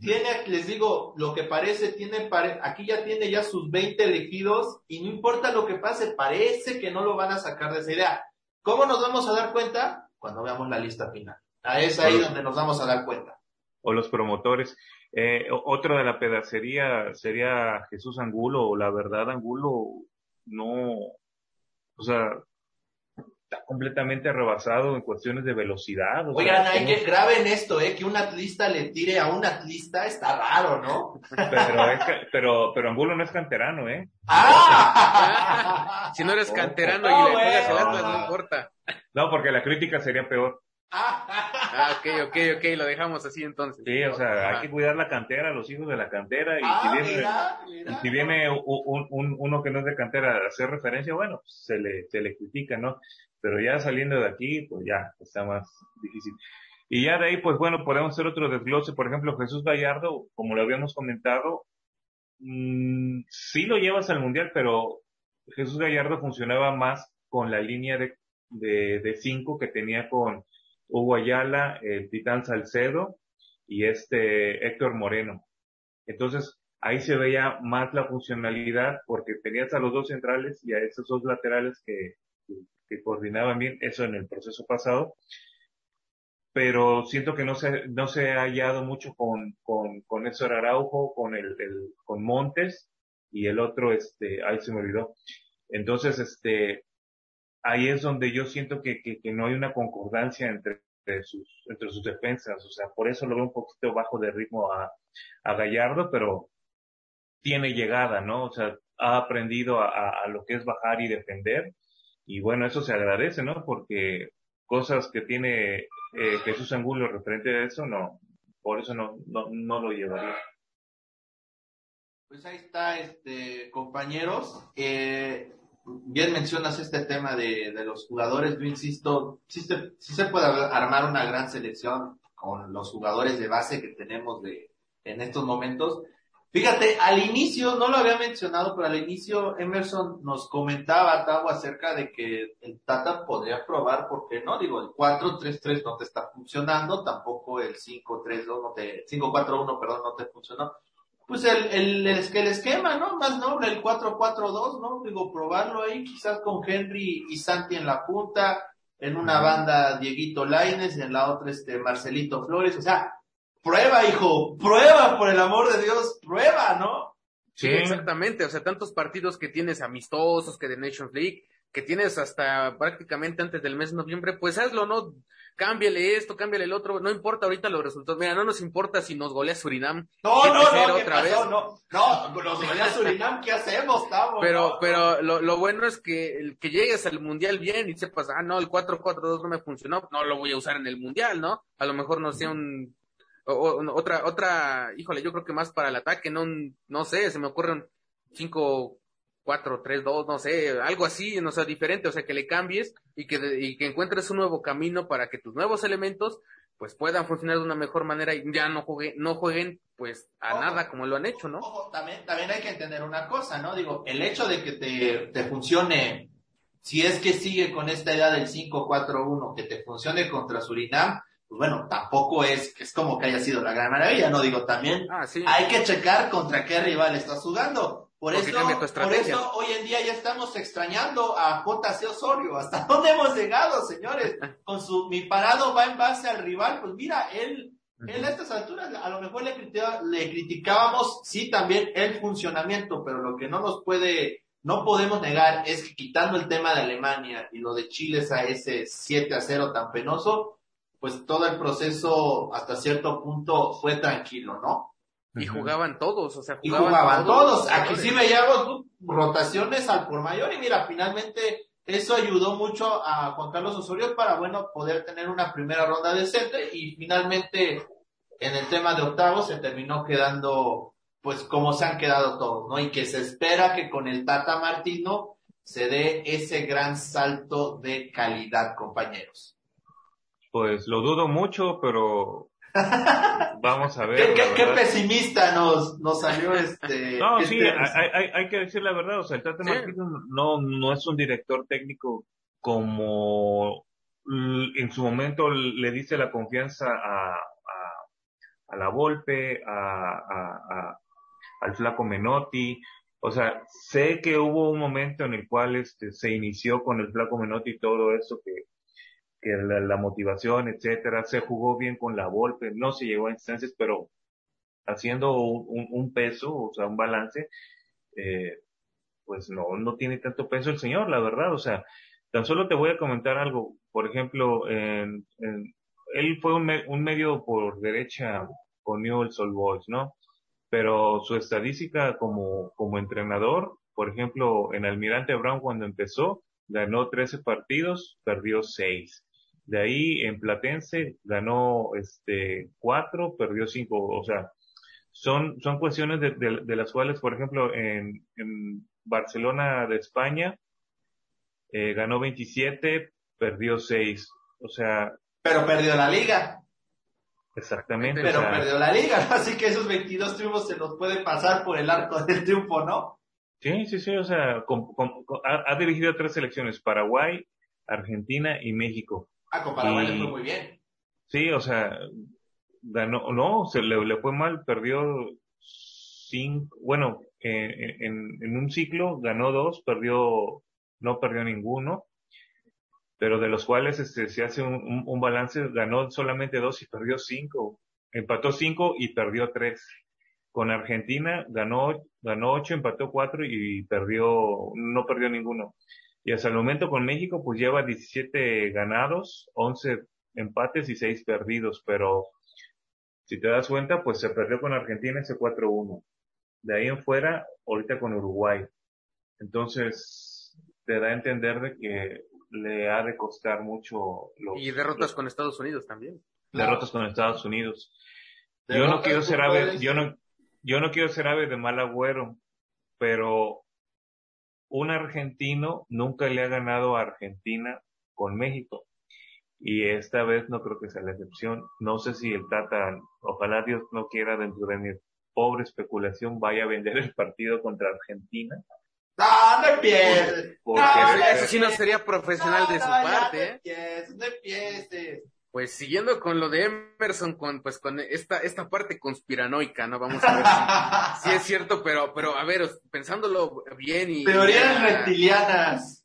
tiene, les digo, lo que parece, tiene, pare, aquí ya tiene ya sus 20 elegidos y no importa lo que pase, parece que no lo van a sacar de esa idea. ¿Cómo nos vamos a dar cuenta? Cuando veamos la lista final. A es ahí donde nos vamos a dar cuenta. O los promotores. Eh, otro de la pedacería sería Jesús Angulo, o la verdad Angulo no, o sea, está completamente rebasado en cuestiones de velocidad. Oigan, hay que graben esto, eh, que un atlista le tire a un atlista está raro, ¿no? Pero, es pero, pero Angulo no es canterano, ¿eh? ¡Ah! si no eres canterano y le pegas el Atlas, no importa. No, porque la crítica sería peor. Ah, ok, ok, ok, lo dejamos así entonces. Sí, o sea, hay que cuidar la cantera, los hijos de la cantera, y ah, si viene, mira, mira. si viene un, un, uno que no es de cantera a hacer referencia, bueno, pues, se le, se le critica, ¿no? Pero ya saliendo de aquí, pues ya, está más difícil. Y ya de ahí, pues bueno, podemos hacer otro desglose, por ejemplo, Jesús Gallardo, como lo habíamos comentado, mmm, sí lo llevas al Mundial, pero Jesús Gallardo funcionaba más con la línea de, de, de cinco que tenía con Hugo Ayala, el Titán Salcedo y este Héctor Moreno. Entonces, ahí se veía más la funcionalidad porque tenías a los dos centrales y a esos dos laterales que, que coordinaban bien eso en el proceso pasado. Pero siento que no se, no se ha hallado mucho con, con, con Araujo, con el, con Montes y el otro, este, ahí se me olvidó. Entonces, este, ahí es donde yo siento que, que, que no hay una concordancia entre, sus, entre sus defensas. O sea, por eso lo veo un poquito bajo de ritmo a, a Gallardo, pero tiene llegada, ¿no? O sea, ha aprendido a, a, a lo que es bajar y defender. Y bueno, eso se agradece, ¿no? Porque cosas que tiene eh, Jesús Angulo referente a eso, no, por eso no, no, no lo llevaría. Pues ahí está, este, compañeros. Eh, bien mencionas este tema de, de los jugadores, yo insisto, sí se, sí se puede armar una gran selección con los jugadores de base que tenemos de, en estos momentos. Fíjate, al inicio, no lo había mencionado, pero al inicio Emerson nos comentaba, Tavo, acerca de que el Tata podría probar, porque no? Digo, el 4-3-3 no te está funcionando, tampoco el 5-3-2 no te, 5-4-1, perdón, no te funcionó pues el, el, el, esquema, ¿no? Más noble, el 4-4-2, ¿no? Digo, probarlo ahí, quizás con Henry y Santi en la punta, en una banda Dieguito Laines, en la otra este Marcelito Flores, o sea, prueba, hijo, prueba, por el amor de Dios, prueba, ¿no? Sí, exactamente, o sea, tantos partidos que tienes amistosos, que de Nations League, que tienes hasta prácticamente antes del mes de noviembre, pues hazlo, ¿no? Cámbiale esto, cámbiale el otro, no importa ahorita los resultados, mira, no nos importa si nos golea Surinam. No, no, no, ¿qué otra pasó? Vez. no, no, nos golea Surinam, ¿qué hacemos, estamos? Pero, no, pero lo, lo bueno es que, el, que llegues al mundial bien y sepas, ah, no, el 4-4-2 no me funcionó, no lo voy a usar en el mundial, ¿no? A lo mejor no sea un, o, o, otra, otra, híjole, yo creo que más para el ataque, no, no sé, se me ocurren cinco 4, 3, 2, no sé, algo así, no sea, diferente, o sea, que le cambies y que, y que encuentres un nuevo camino para que tus nuevos elementos pues puedan funcionar de una mejor manera y ya no jueguen, no jueguen pues a ojo, nada como lo han hecho, ¿no? Ojo, también, también hay que entender una cosa, ¿no? Digo, el hecho de que te, te funcione, si es que sigue con esta idea del 5-4-1, que te funcione contra Surinam, pues bueno, tampoco es, es como que haya sido la gran maravilla, ¿no? Digo, también ah, sí. hay que checar contra qué rival estás jugando. Por eso, por eso hoy en día ya estamos extrañando a JC Osorio. ¿Hasta dónde hemos llegado, señores? Con su, mi parado va en base al rival. Pues mira, él En estas alturas, a lo mejor le, le criticábamos, sí, también el funcionamiento, pero lo que no nos puede, no podemos negar es que quitando el tema de Alemania y lo de Chile a ese 7 a 0 tan penoso, pues todo el proceso hasta cierto punto fue tranquilo, ¿no? Y jugaban todos, o sea, jugaban, y jugaban todos. Aquí sí veíamos rotaciones al por mayor y mira, finalmente eso ayudó mucho a Juan Carlos Osorio para, bueno, poder tener una primera ronda decente y finalmente en el tema de octavos se terminó quedando, pues como se han quedado todos, ¿no? Y que se espera que con el Tata Martino se dé ese gran salto de calidad, compañeros. Pues lo dudo mucho, pero Vamos a ver. ¿Qué, pesimista nos, nos salió este. No, sí, este hay, hay, que decir la verdad. O sea, el Tata Martino no, no es un director técnico como en su momento le dice la confianza a, a, la Volpe, a, a, al Flaco Menotti. O sea, sé que hubo un momento en el cual este, se inició con el Flaco Menotti y todo eso que, que la, motivación, etcétera, se jugó bien con la Volpe, no se llegó a instancias, pero haciendo un, peso, o sea, un balance, eh, pues no, no tiene tanto peso el señor, la verdad, o sea, tan solo te voy a comentar algo, por ejemplo, en, él fue un, un, medio por derecha con Newell's Old Boys, ¿no? Pero su estadística como, como entrenador, por ejemplo, en Almirante Brown cuando empezó, ganó 13 partidos, perdió 6. De ahí en Platense ganó este cuatro, perdió cinco, o sea, son, son cuestiones de, de, las cuales, por ejemplo, en, en Barcelona de España eh, ganó 27, perdió 6, o sea. Pero perdió la liga. Exactamente. Pero perdió la liga, así que esos 22 triunfos se los puede pasar por el arco del triunfo, ¿no? Sí, sí, sí, o sea, ha, ha, dirigido tres selecciones, Paraguay, Argentina y México. Ah, con Paraguay le fue muy bien. Sí, o sea, ganó, no, se le, le fue mal, perdió cinco, bueno, eh, en, en un ciclo ganó dos, perdió, no perdió ninguno, pero de los cuales este, se hace un, un, balance, ganó solamente dos y perdió cinco, empató cinco y perdió tres. Con Argentina ganó, ganó ocho, empató cuatro y perdió, no perdió ninguno. Y hasta el momento con México pues lleva 17 ganados, 11 empates y 6 perdidos, pero si te das cuenta pues se perdió con Argentina ese 4-1. De ahí en fuera, ahorita con Uruguay. Entonces, te da a entender de que le ha de costar mucho. y derrotas con Estados Unidos también. Derrotas con Estados Unidos. Yo no quiero ser ave, yo no, yo no quiero ser ave de mal agüero, pero un argentino nunca le ha ganado a Argentina con México. Y esta vez no creo que sea la excepción. No sé si el Tata, ojalá Dios no quiera dentro de mi pobre especulación, vaya a vender el partido contra Argentina. No, no empieces. Porque eso sí no sería profesional de su parte. ¿eh? No empieces, pues siguiendo con lo de Emerson, con pues con esta esta parte conspiranoica, ¿no? Vamos a ver si, es cierto, pero pero a ver, pensándolo bien y teorías reptilianas.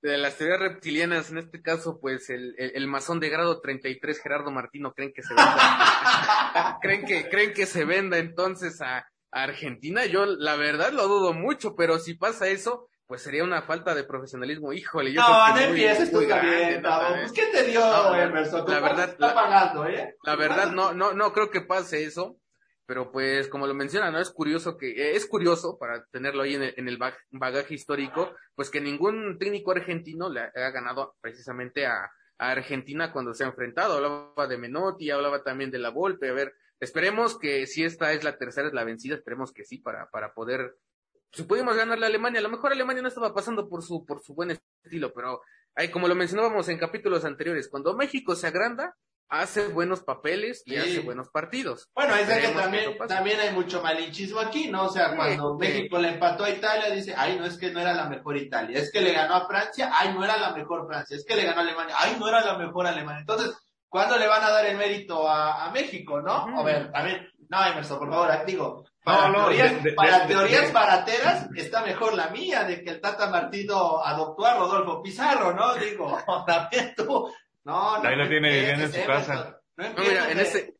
De las teorías reptilianas, en este caso, pues el, el, masón de grado 33, Gerardo Martino, creen que se venda, creen que creen que se venda entonces a, a Argentina. Yo la verdad lo dudo mucho, pero si pasa eso, pues sería una falta de profesionalismo. Híjole, yo no, no empieces tú también, pues, ¿qué te dio Emerson? La verdad, está pagando, ¿eh? La verdad, no, no, no creo que pase eso. Pero pues, como lo menciona, ¿no? Es curioso que, eh, es curioso, para tenerlo ahí en el, en el bagaje histórico, pues que ningún técnico argentino le ha ganado precisamente a, a Argentina cuando se ha enfrentado. Hablaba de Menotti, hablaba también de la Volpe. A ver, esperemos que si esta es la tercera, es la vencida, esperemos que sí, para, para poder si pudimos ganarle a Alemania, a lo mejor Alemania no estaba pasando por su, por su buen estilo, pero hay, como lo mencionábamos en capítulos anteriores, cuando México se agranda, hace buenos papeles y hace buenos partidos. Bueno, es que también, también hay mucho malinchismo aquí, ¿no? O sea, cuando México le empató a Italia, dice, ay, no es que no era la mejor Italia, es que le ganó a Francia, ay, no era la mejor Francia, es que le ganó a Alemania, ay, no era la mejor Alemania. Entonces, ¿cuándo le van a dar el mérito a, a México, no? A ver, a ver, no, Emerson, por favor, digo, para, teorías, para teorías barateras está mejor la mía de que el Tata Martino adoptó a Rodolfo Pizarro, ¿no? Digo, también tú. No, no. Ahí lo tiene viviendo en su casa. No, mira, en ese,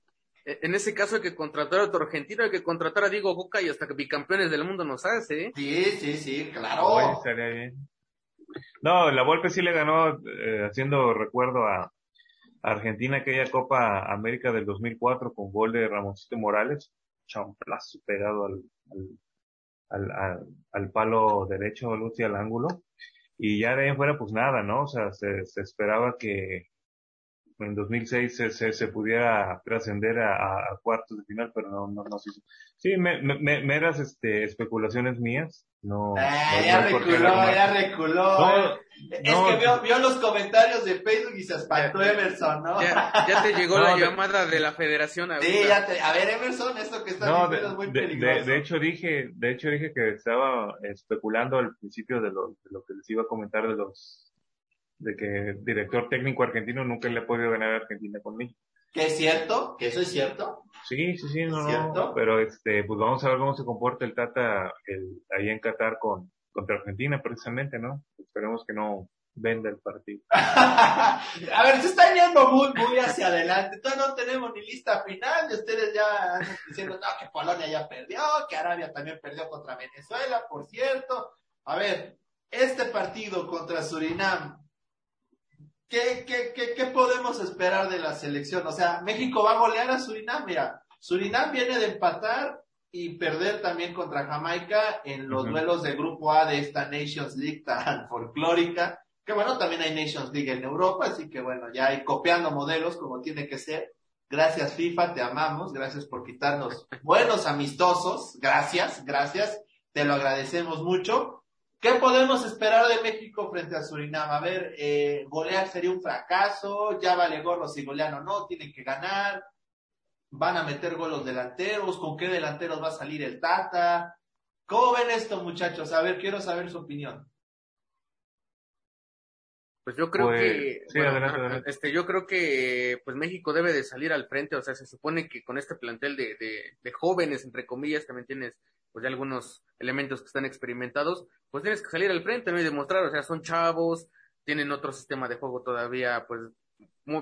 e, en ese caso hay que contratar a otro argentino, hay que contratar a Diego Boca y hasta que bicampeones del mundo nos hace. ¿eh? Sí, sí, sí, claro. estaría bien. No, la Volpe sí le ganó, eh, haciendo recuerdo a Argentina aquella Copa América del 2004 con gol de Ramoncito Morales, champlazo pegado al, al, al, al, palo derecho, Lucy al ángulo. Y ya de ahí en fuera, pues nada, ¿no? O sea, se, se esperaba que en 2006 se, se, se pudiera trascender a, a, cuartos de final, pero no, no, no se hizo. Sí, me, me, meras este, especulaciones mías. No, ah, ya, reculó, ya reculó, es que vio, vio, los comentarios de Facebook y se espantó Emerson, ¿no? Ya, ya te llegó la llamada de la federación. Sí, ya te, a ver Emerson, esto que está diciendo de, es muy peligroso. De, de, hecho dije, de hecho dije que estaba especulando al principio de lo, de lo que les iba a comentar de los de que el director técnico argentino nunca le ha podido ganar a Argentina con México. ¿Que es cierto? ¿Que eso es cierto? Sí, sí, sí, no, no, pero este, pues vamos a ver cómo se comporta el Tata el, ahí en Qatar con, contra Argentina precisamente, ¿no? Esperemos que no venda el partido. a ver, se está yendo muy, muy hacia adelante. Todavía no tenemos ni lista final y ustedes ya diciendo, no, que Polonia ya perdió, que Arabia también perdió contra Venezuela, por cierto. A ver, este partido contra Surinam, ¿qué, qué, qué, qué podemos esperar de la selección? O sea, México va a golear a Surinam. Mira, Surinam viene de empatar y perder también contra Jamaica en los duelos del grupo A de esta Nations League tan folclórica. Que bueno, también hay Nations League en Europa, así que bueno, ya hay copiando modelos como tiene que ser. Gracias FIFA, te amamos, gracias por quitarnos buenos amistosos, gracias, gracias, te lo agradecemos mucho. ¿Qué podemos esperar de México frente a Surinam? A ver, eh, golear sería un fracaso, ya vale gorro si golean o no, tienen que ganar, van a meter golos delanteros, con qué delanteros va a salir el Tata. ¿Cómo ven esto, muchachos? A ver, quiero saber su opinión. Pues yo creo pues, que sí, adelante, este yo creo que pues México debe de salir al frente, o sea, se supone que con este plantel de, de, de jóvenes entre comillas también tienes pues ya algunos elementos que están experimentados, pues tienes que salir al frente, ¿no? Y demostrar, o sea, son chavos, tienen otro sistema de juego todavía, pues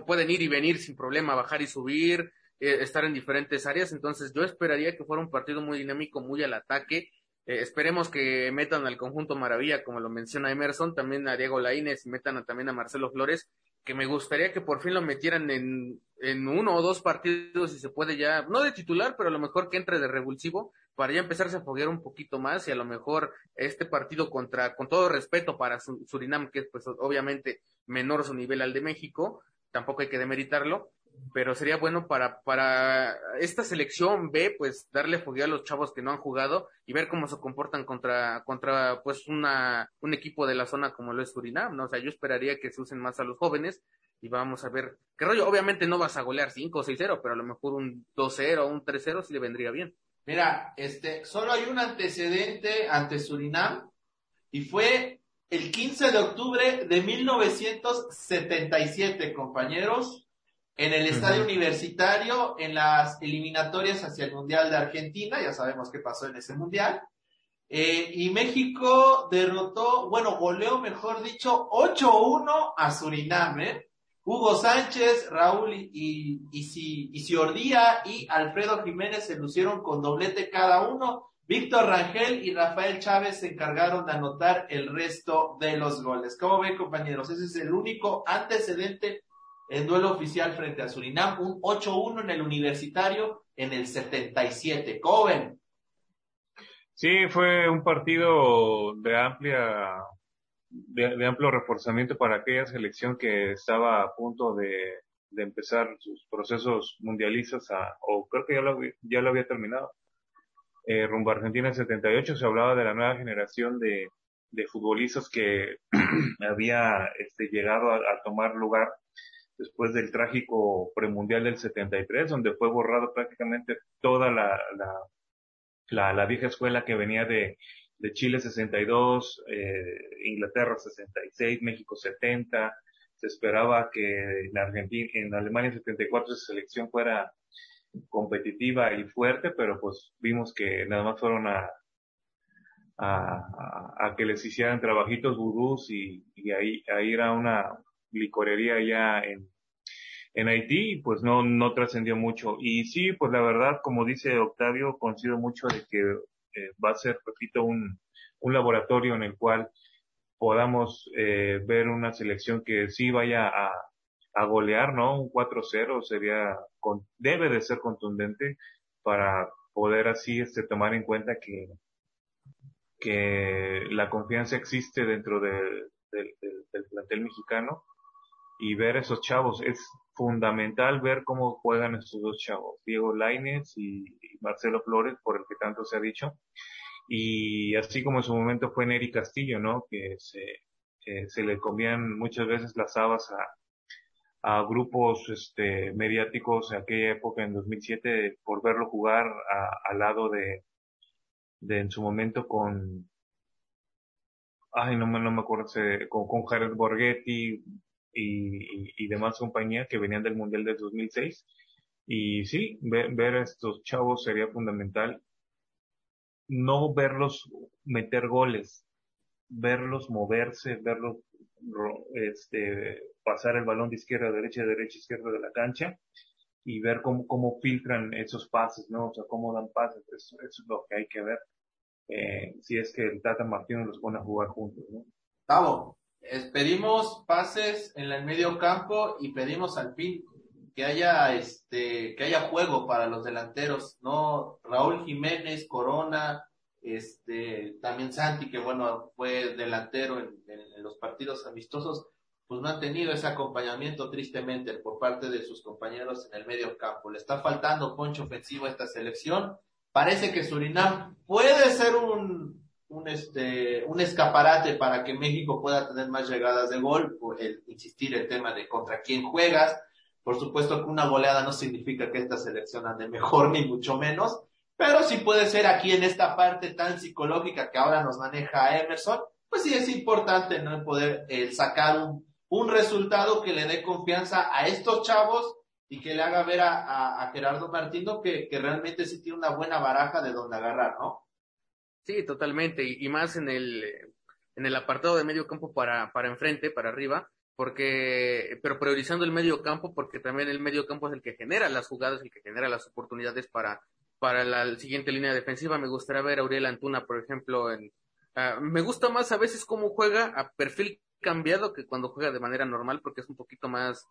pueden ir y venir sin problema, bajar y subir, eh, estar en diferentes áreas, entonces yo esperaría que fuera un partido muy dinámico, muy al ataque, eh, esperemos que metan al conjunto Maravilla, como lo menciona Emerson, también a Diego Laínez y metan también a Marcelo Flores, que me gustaría que por fin lo metieran en, en uno o dos partidos y se puede ya, no de titular, pero a lo mejor que entre de revulsivo, para ya empezarse a foguear un poquito más y a lo mejor este partido contra, con todo respeto para Surinam, que es pues obviamente menor su nivel al de México, tampoco hay que demeritarlo, pero sería bueno para, para esta selección B, pues darle fogueo a los chavos que no han jugado y ver cómo se comportan contra, contra pues una, un equipo de la zona como lo es Surinam, ¿no? O sea, yo esperaría que se usen más a los jóvenes y vamos a ver qué rollo. Obviamente no vas a golear 5 o 6-0, pero a lo mejor un 2-0 o un 3-0 sí le vendría bien. Mira, este, solo hay un antecedente ante Surinam y fue el 15 de octubre de 1977, compañeros, en el estadio universitario, en las eliminatorias hacia el Mundial de Argentina, ya sabemos qué pasó en ese Mundial. Eh, y México derrotó, bueno, goleó, mejor dicho, 8-1 a Surinam, ¿eh? Hugo Sánchez, Raúl y, y, Isiordía y Alfredo Jiménez se lucieron con doblete cada uno. Víctor Rangel y Rafael Chávez se encargaron de anotar el resto de los goles. ¿Cómo ven, compañeros? Ese es el único antecedente en duelo oficial frente a Surinam. Un 8-1 en el universitario en el 77. ¿Cómo ven? Sí, fue un partido de amplia de, amplio reforzamiento para aquella selección que estaba a punto de, de empezar sus procesos mundialistas, a, o creo que ya lo, ya lo había terminado. Eh, rumbo a Argentina en 78 se hablaba de la nueva generación de, de futbolistas que había este, llegado a, tomar lugar después del trágico premundial del 73, donde fue borrado prácticamente toda la, la, vieja escuela que venía de, de Chile 62, eh, Inglaterra 66, México 70. Se esperaba que en Argentina, en Alemania 74 esa selección fuera competitiva y fuerte, pero pues vimos que nada más fueron a, a, a que les hicieran trabajitos vudús y, y ahí, ahí era una licorería ya en, en Haití, pues no, no trascendió mucho. Y sí, pues la verdad, como dice Octavio, coincido mucho de que eh, va a ser, repito, un, un laboratorio en el cual podamos eh, ver una selección que sí vaya a, a golear, ¿no? Un 4-0 sería, con, debe de ser contundente para poder así este, tomar en cuenta que, que la confianza existe dentro del, del, del plantel mexicano y ver esos chavos. Es fundamental ver cómo juegan estos dos chavos, Diego Lainez y, Marcelo Flores, por el que tanto se ha dicho. Y así como en su momento fue Neri Castillo, ¿no? Que se, se le comían muchas veces las habas a, a grupos este, mediáticos en aquella época, en 2007, por verlo jugar al lado de, de en su momento con, ay, no no me acuerdo, con, con Jared Borghetti, y, y, demás compañía que venían del Mundial de 2006. Y sí, ver, ver a estos chavos sería fundamental. No verlos meter goles, verlos moverse, verlos este, pasar el balón de izquierda a derecha, de derecha a izquierda de la cancha y ver cómo, cómo filtran esos pases, ¿no? O sea, cómo dan pases, eso, es lo que hay que ver. Eh, si es que el Tata Martino los pone a jugar juntos, ¿no? Pedimos pases en el medio campo y pedimos al fin que haya este que haya juego para los delanteros, no Raúl Jiménez, Corona, este también Santi que bueno fue delantero en, los partidos amistosos, pues no han tenido ese acompañamiento tristemente por parte de sus compañeros en el medio campo. Le está faltando poncho ofensivo a esta selección. Parece que Surinam puede ser un un, este, un escaparate para que México pueda tener más llegadas de gol, por el insistir el tema de contra quién juegas. Por supuesto que una goleada no significa que esta selección ande mejor, ni mucho menos, pero sí puede ser aquí en esta parte tan psicológica que ahora nos maneja Emerson, pues sí es importante no poder eh, sacar un, un resultado que le dé confianza a estos chavos y que le haga ver a, a, Gerardo Martino que, que realmente sí tiene una buena baraja de donde agarrar, ¿no? Sí, totalmente, y, más en el, en el apartado de medio campo para, para enfrente, para arriba, porque, pero priorizando el medio campo, porque también el medio campo es el que genera las jugadas, el que genera las oportunidades para, para la siguiente línea defensiva. Me gustaría ver a Auriel Antuna, por ejemplo, en, uh, me gusta más a veces cómo juega a perfil cambiado que cuando juega de manera normal, porque es un poquito más,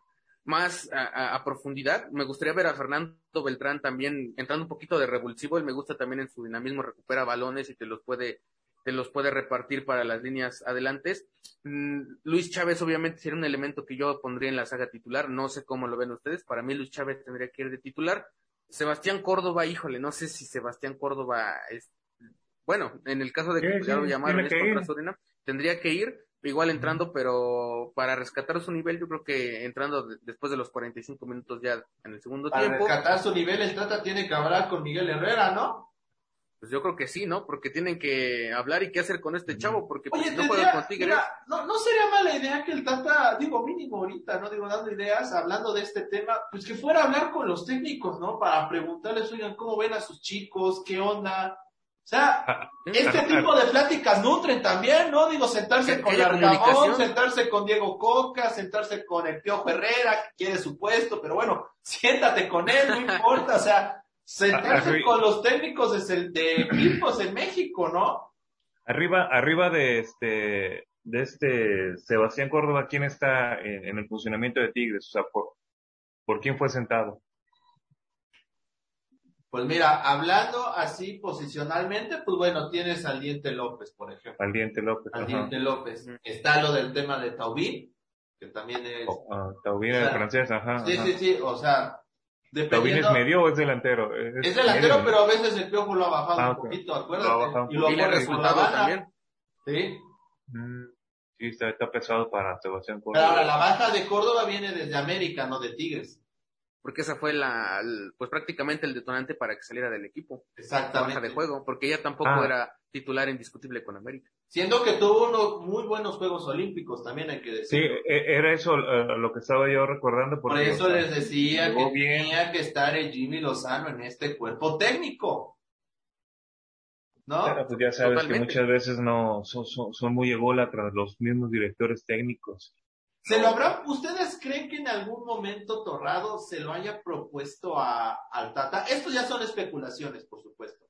más a, a, profundidad. Me gustaría ver a Fernando Beltrán también entrando un poquito de revulsivo. Él me gusta también en su dinamismo, recupera balones y te los puede, te los puede repartir para las líneas adelantes. Mm, Luis Chávez obviamente sería un elemento que yo pondría en la saga titular. No sé cómo lo ven ustedes. Para mí Luis Chávez tendría que ir de titular. Sebastián Córdoba, híjole, no sé si Sebastián Córdoba es, bueno, en el caso de que ya lo llamaron contra tendría que ir igual entrando, pero para rescatar su nivel, yo creo que entrando después de los 45 minutos ya en el segundo tiempo. Para rescatar su nivel, el Tata tiene que hablar con Miguel Herrera, ¿no? Pues yo creo que sí, ¿no? Porque tienen que hablar y qué hacer con este chavo, porque pues, no juega con Tigres. no, no sería mala idea que el Tata, digo, mínimo ahorita, ¿no? Digo, dando ideas, hablando de este tema, pues que fuera a hablar con los técnicos, ¿no? Para preguntarles, oigan, ¿cómo ven a sus chicos? ¿Qué onda? O sea, este tipo de pláticas nutren también, ¿no? Digo, sentarse con Arcamón, sentarse con Diego Coca, sentarse con el Piojo Herrera, que quiere su puesto, pero bueno, siéntate con él, no importa, o sea, sentarse con los técnicos de, de equipos en México, ¿no? Arriba, arriba de este, de este Sebastián Córdoba, ¿quién está en, en el funcionamiento de Tigres? O sea, por, ¿por quién fue sentado? Pues mira, hablando así posicionalmente, pues bueno, tienes al Diente López, por ejemplo. Al Diente López. Al Diente López. Está lo del tema de Taubín, que también es... Oh, Taubín es francés, ajá. Sí, sí, sí, o sea... Taubín es medio o es delantero? Es, delantero, pero a veces el piojo lo ha bajado ah, un poquito, acuérdate. y lo ha resultado también. Sí. Mm, sí, está, está pesado para Sebastián Córdoba. Pero ahora, la baja de Córdoba viene desde América, no de Tigres porque esa fue la, pues prácticamente el detonante para que saliera del equipo. Exactamente. de juego, porque ella tampoco ah. era titular indiscutible con América. Siendo que tuvo unos muy buenos Juegos Olímpicos, también hay que decir. Sí, e, era eso eh, lo que estaba yo recordando. Por eso les decía que tenía que estar el Jimmy Lozano en este cuerpo técnico. ¿No? pues ya sabes que muchas veces no son, son, son muy ególatras los mismos directores técnicos ¿Se lo habrá, ustedes creen que en algún momento Torrado se lo haya propuesto a, al Tata? Estos ya son especulaciones, por supuesto.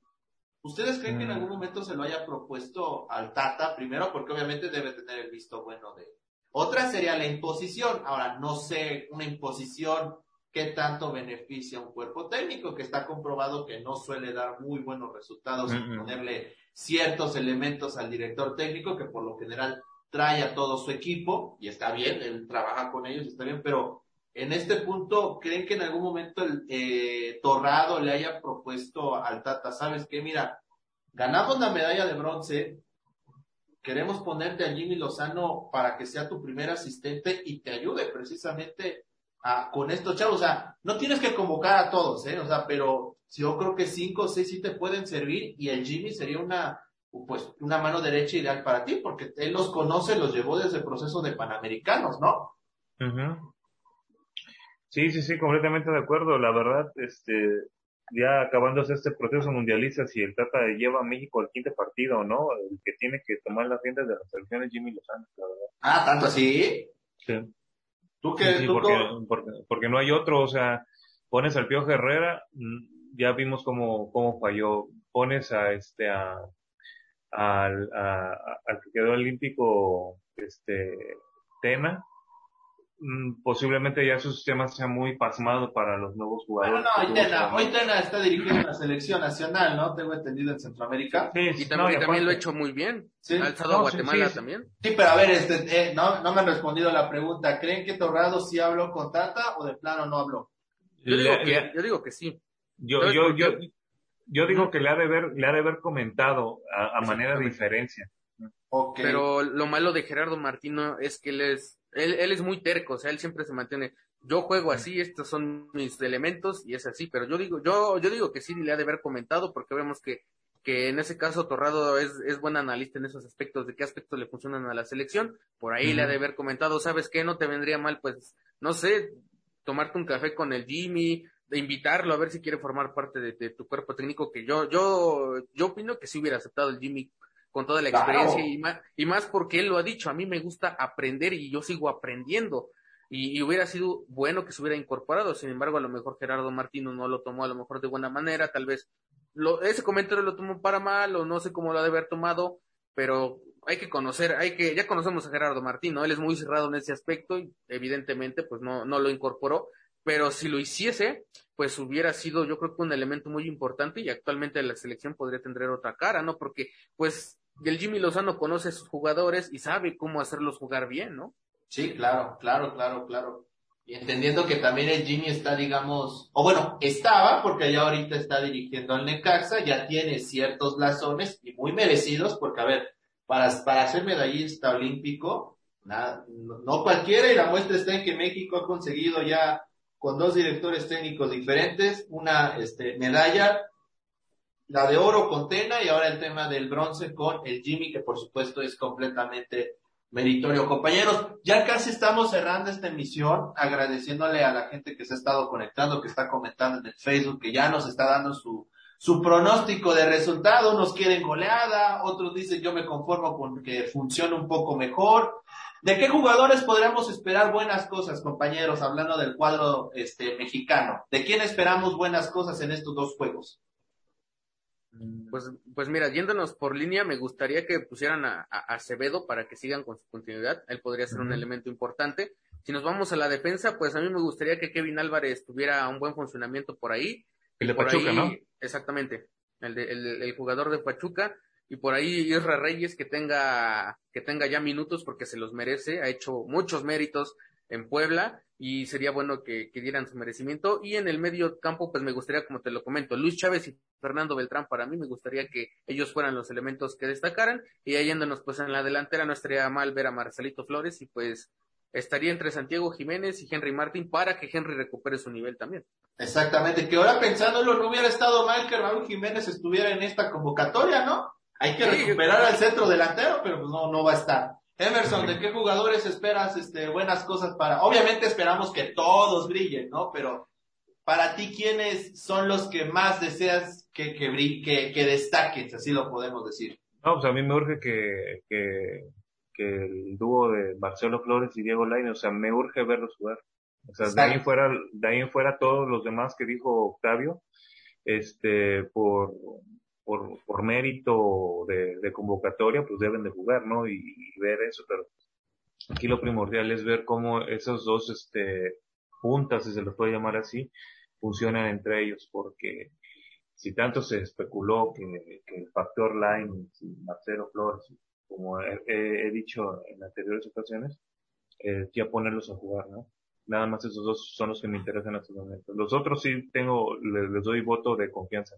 ¿Ustedes creen que en Mm. algún momento se lo haya propuesto al Tata? Primero, porque obviamente debe tener el visto bueno de. Otra sería la imposición. Ahora, no sé, una imposición qué tanto beneficia a un cuerpo técnico que está comprobado que no suele dar muy buenos resultados en Mm-mm. ponerle ciertos elementos al director técnico que por lo general trae a todo su equipo y está bien, él trabaja con ellos, está bien, pero en este punto, ¿creen que en algún momento el eh, Torrado le haya propuesto al Tata, sabes qué, mira, ganamos la medalla de bronce, queremos ponerte a Jimmy Lozano para que sea tu primer asistente y te ayude precisamente con estos chavos, o sea, no tienes que convocar a todos, ¿eh? O sea, pero yo creo que cinco o seis sí te pueden servir y el Jimmy sería una, pues, una mano derecha ideal para ti, porque él los conoce, los llevó desde el proceso de Panamericanos, ¿no? Sí, sí, sí, completamente de acuerdo. La verdad, este, ya acabándose este proceso mundialista, si el Tata lleva a México al quinto partido no, el que tiene que tomar las riendas de la selección es Jimmy Lozano, la verdad. Ah, tanto así. Sí. Tú que, Sí, sí, tú porque, co- porque, porque no hay otro, o sea, pones al Piojo Herrera, mm, ya vimos cómo, cómo falló, pones a este, a, al, a- al que quedó olímpico, este, Tena, mm, posiblemente ya su sistema sea muy pasmado para los nuevos Bueno, jugadores. no, hoy que tuvo Tena, hoy Tena está dirigiendo la selección nacional, ¿no? Tengo entendido en Centroamérica. Sí, Y también, no, y también lo ha aparte- hecho muy bien. Sí. Ha alzado No, a Guatemala sí. también. Sí, pero a ver, este, eh, no, no me han respondido la pregunta. ¿Creen que Torrado sí habló con Tata o de plano no habló? Yo digo, Le- que, yo digo que sí. yo, ¿Sabes yo, yo? Yo digo que le ha de ver, le ha de haber comentado a, a manera de diferencia. Pero lo malo de Gerardo Martino es que él es, él, él es muy terco, o sea, él siempre se mantiene, yo juego así, estos son mis elementos y es así, pero yo digo, yo, yo digo que sí le ha de haber comentado porque vemos que, que en ese caso Torrado es, es buen analista en esos aspectos, de qué aspectos le funcionan a la selección, por ahí le ha de haber comentado, ¿sabes qué? No te vendría mal, pues, no sé, tomarte un café con el Jimmy, de invitarlo a ver si quiere formar parte de, de tu cuerpo técnico, que yo, yo, yo opino que sí hubiera aceptado el Jimmy con toda la Claro. experiencia y más, y más porque él lo ha dicho, a mí me gusta aprender y yo sigo aprendiendo. Y, y hubiera sido bueno que se hubiera incorporado, sin embargo, a lo mejor Gerardo Martino no lo tomó a lo mejor de buena manera, tal vez lo, ese comentario lo tomó para mal o no sé cómo lo ha de haber tomado, pero hay que conocer, hay que, ya conocemos a Gerardo Martino, él es muy cerrado en ese aspecto y evidentemente pues no, no lo incorporó, pero si lo hiciese, pues hubiera sido yo creo que un elemento muy importante y actualmente la selección podría tener otra cara, ¿no? Porque pues el Jimmy Lozano conoce a sus jugadores y sabe cómo hacerlos jugar bien, ¿no? Sí, claro, claro, claro, claro. Y entendiendo que también el Jimmy está, digamos, o bueno, estaba, porque ya ahorita está dirigiendo al Necaxa, ya tiene ciertos blasones y muy merecidos, porque a ver, para, para ser medallista olímpico, nada, no cualquiera, y la muestra está en que México ha conseguido ya con dos directores técnicos diferentes, una este, medalla, la de oro con Tena y ahora el tema del bronce con el Jimmy, que por supuesto es completamente meritorio. Compañeros, ya casi estamos cerrando esta emisión, agradeciéndole a la gente que se ha estado conectando, que está comentando en el Facebook, que ya nos está dando su, su pronóstico de resultado. Unos quieren goleada, otros dicen yo me conformo con que funcione un poco mejor. ¿De qué jugadores podríamos esperar buenas cosas, compañeros, hablando del cuadro este mexicano? ¿De quién esperamos buenas cosas en estos dos juegos? Pues, pues mira, yéndonos por línea, me gustaría que pusieran a, a Acevedo para que sigan con su continuidad. Él podría ser un elemento importante. Si nos vamos a la defensa, pues a mí me gustaría que Kevin Álvarez tuviera un buen funcionamiento por ahí. El de Por Pachuca, ahí- ¿no? Exactamente. El, de- el, el jugador de Pachuca. Y por ahí Isra Reyes que tenga, que tenga ya minutos porque se los merece. Ha hecho muchos méritos en Puebla y sería bueno que, que dieran su merecimiento. Y en el medio campo, pues me gustaría, como te lo comento, Luis Chávez y Fernando Beltrán, para mí me gustaría que ellos fueran los elementos que destacaran. Y yéndonos pues en la delantera, no estaría mal ver a Marcelito Flores y pues estaría entre Santiago Jiménez y Henry Martín para que Henry recupere su nivel también. Exactamente, que ahora pensándolo no hubiera estado mal que Raúl Jiménez estuviera en esta convocatoria, ¿no? Hay que Sí, recuperar al centro delantero, pero pues no, no va a estar. Emerson, ¿de qué jugadores esperas este, buenas cosas para? Obviamente esperamos que todos brillen, ¿no? Pero para ti, ¿quiénes son los que más deseas que, que, que, que destaquen? Así lo podemos decir. No, pues a mí me urge que, que, que el dúo de Marcelo Flores y Diego Lainez, o sea, me urge verlos jugar. O sea, de ahí fuera, de ahí fuera todos los demás que dijo Octavio, este, por, por, por mérito de, convocatoria, pues deben de jugar, ¿no? Y, y, ver eso, pero aquí lo primordial es ver cómo esos dos, este, juntas, si se los puede llamar así, funcionan entre ellos, porque si tanto se especuló que, el factor line, Marcelo Flores, como he, dicho en anteriores ocasiones, eh, ya ponerlos a jugar, ¿no? Nada más esos dos son los que me interesan en estos momentos. Los otros sí tengo, les doy voto de confianza.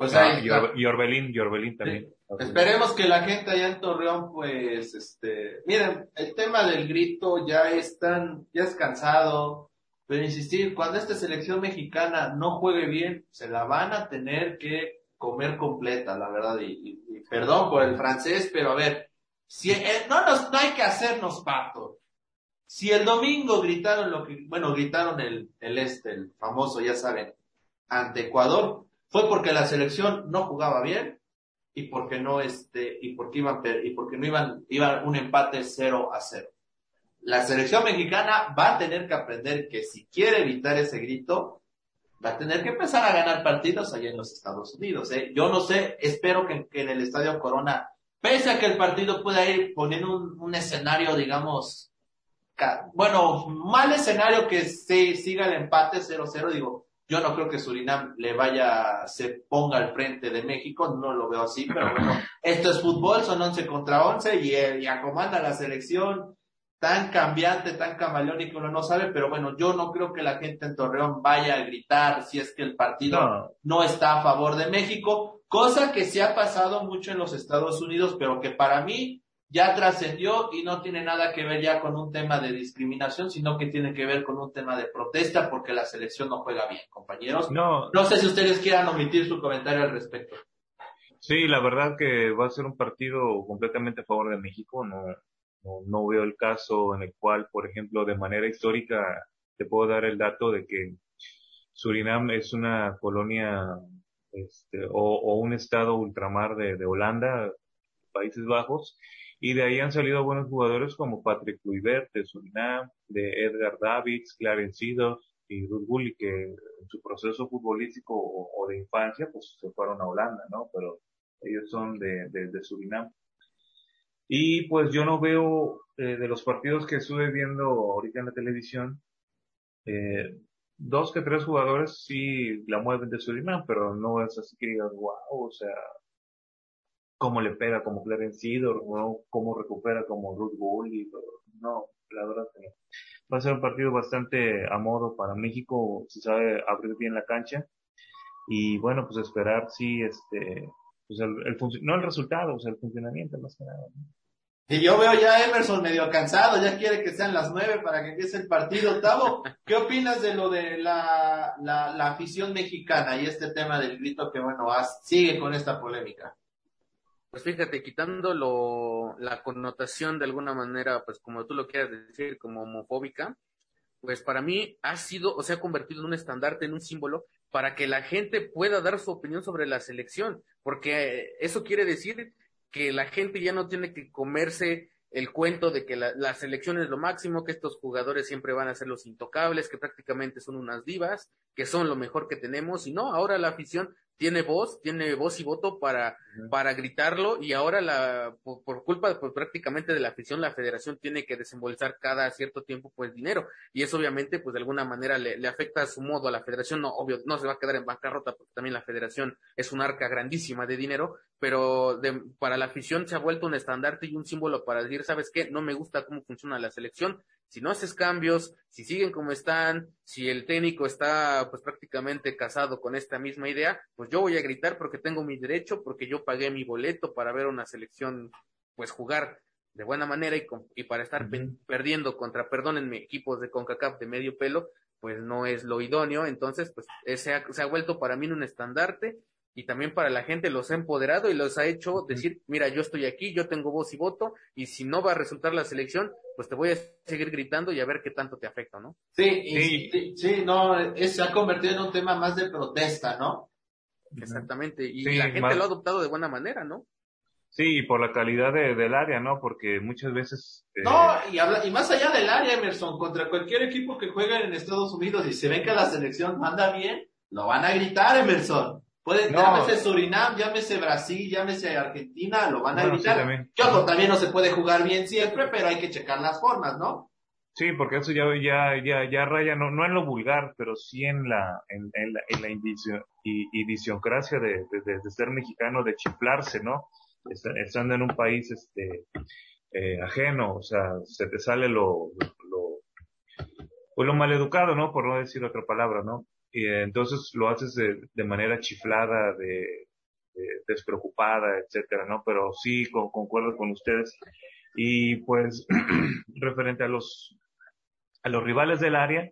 Pues ahí ah, y, Orbelín, y Orbelín también. Sí. Esperemos que la gente allá en Torreón, pues, este, miren, el tema del grito ya es tan, ya es cansado, pero insistir, cuando esta selección mexicana no juegue bien, se la van a tener que comer completa, la verdad, y, y, y perdón por el francés, pero a ver, si, eh, no nos, no hay que hacernos pato. Si el domingo gritaron lo que, bueno, gritaron el, el este, el famoso, ya saben, ante Ecuador, fue porque la selección no jugaba bien y porque no este y porque iban y porque no iban iban un empate 0 a 0. La selección mexicana va a tener que aprender que si quiere evitar ese grito va a tener que empezar a ganar partidos allá en los Estados Unidos. ¿eh? Yo no sé, espero que, que, en el Estadio Corona, pese a que el partido pueda ir poniendo un, un escenario, digamos, bueno, mal escenario que se siga el empate 0-0, digo, yo no creo que Surinam le vaya, se ponga al frente de México, no lo veo así, pero bueno, esto es fútbol, son 11 contra 11 y, él ya comanda la selección tan cambiante, tan camaleónico, uno no sabe, pero bueno, yo no creo que la gente en Torreón vaya a gritar si es que el partido no, no está a favor de México, cosa que se ha pasado mucho en los Estados Unidos, pero que para mí ya trascendió y no tiene nada que ver ya con un tema de discriminación, sino que tiene que ver con un tema de protesta porque la selección no juega bien, compañeros. No, no sé si ustedes quieran omitir su comentario al respecto. Sí, la verdad que va a ser un partido completamente a favor de México. No, no, no veo el caso en el cual, por ejemplo, de manera histórica, te puedo dar el dato de que Surinam es una colonia este, o, o un estado ultramar de, de Holanda, Países Bajos, y de ahí han salido buenos jugadores como Patrick Kluivert de Surinam, de Edgar Davids, Clarence y Ruth Gulli, que en su proceso futbolístico o, o, de infancia, pues se fueron a Holanda, ¿no? Pero ellos son de, de, de Surinam. Y pues yo no veo eh, de los partidos que estuve viendo ahorita en la televisión, eh, dos que tres jugadores sí la mueven de Surinam, pero no es así que digas, wow, o sea, cómo le pega como Clarence Seedorf, ¿no? cómo recupera como Ruth Gulli, no, la verdad que no. Va a ser un partido bastante a modo para México, si sabe abrir bien la cancha, y bueno, pues esperar sí, este, pues el, el no el resultado, o sea, el funcionamiento más que nada. ¿no? Y yo veo ya a Emerson medio cansado, ya quiere que sean las nueve para que empiece el partido. Tavo, ¿qué opinas de lo de la, la, la afición mexicana y este tema del grito que, bueno, sigue con esta polémica? Pues fíjate, quitando lo, la connotación de alguna manera, pues como tú lo quieras decir, como homofóbica, pues para mí ha sido o se ha convertido en un estandarte, en un símbolo, para que la gente pueda dar su opinión sobre la selección, porque eso quiere decir que la gente ya no tiene que comerse el cuento de que la, la, selección es lo máximo, que estos jugadores siempre van a ser los intocables, que prácticamente son unas divas, que son lo mejor que tenemos, y no, ahora la afición tiene voz, tiene voz y voto para, uh -huh. para gritarlo y ahora la, por, por culpa pues, prácticamente de la afición, la federación tiene que desembolsar cada cierto tiempo pues dinero y eso obviamente pues de alguna manera le, le, afecta a su modo a la federación, no, obvio, no se va a quedar en bancarrota porque también la federación es un arca grandísima de dinero, pero de, para la afición se ha vuelto un estandarte y un símbolo para decir, ¿sabes qué? No me gusta cómo funciona la selección, si no haces cambios, si siguen como están, si el técnico está pues prácticamente casado con esta misma idea, pues yo voy a gritar porque tengo mi derecho, porque yo pagué mi boleto para ver una selección pues jugar de buena manera y, con, y para estar perdiendo contra, perdónenme, equipos de CONCACAF de medio pelo, pues no es lo idóneo, entonces pues se ha, se ha vuelto para mí un estandarte y también para la gente los ha empoderado y los ha hecho decir, mira, yo estoy aquí, yo tengo voz y voto, y si no va a resultar la selección, pues te voy a seguir gritando y a ver qué tanto te afecta, ¿no? Sí, y, sí, sí, no, es, se ha convertido en un tema más de protesta, ¿no? Exactamente, y sí, la gente más... lo ha adoptado de buena manera, ¿no? Sí, y por la calidad de, del área, ¿no? Porque muchas veces... Eh... No, y, habla, y más allá del área, Emerson, contra cualquier equipo que juega en Estados Unidos y se ve que la selección manda bien, lo van a gritar, Emerson. Puede, no. llámese Surinam, llámese Brasil, llámese Argentina, lo van a bueno, gritar. Sí, también. No se puede jugar bien siempre, pero hay que checar las formas, ¿no? Sí, porque eso ya, ya, ya, ya raya, no, no en lo vulgar, pero sí en la, en, en la, en la indicio, idiosincrasia de, de, ser mexicano, de chiflarse, ¿no? Estando en un país, este, eh, ajeno, o sea, se te sale lo, lo, pues lo maleducado, ¿no? Por no decir otra palabra, ¿no? Y entonces lo haces de, de manera chiflada, de, de, despreocupada, etcétera, ¿no? Pero sí, con, concuerdo con ustedes. Y pues, referente a los, a los rivales del área,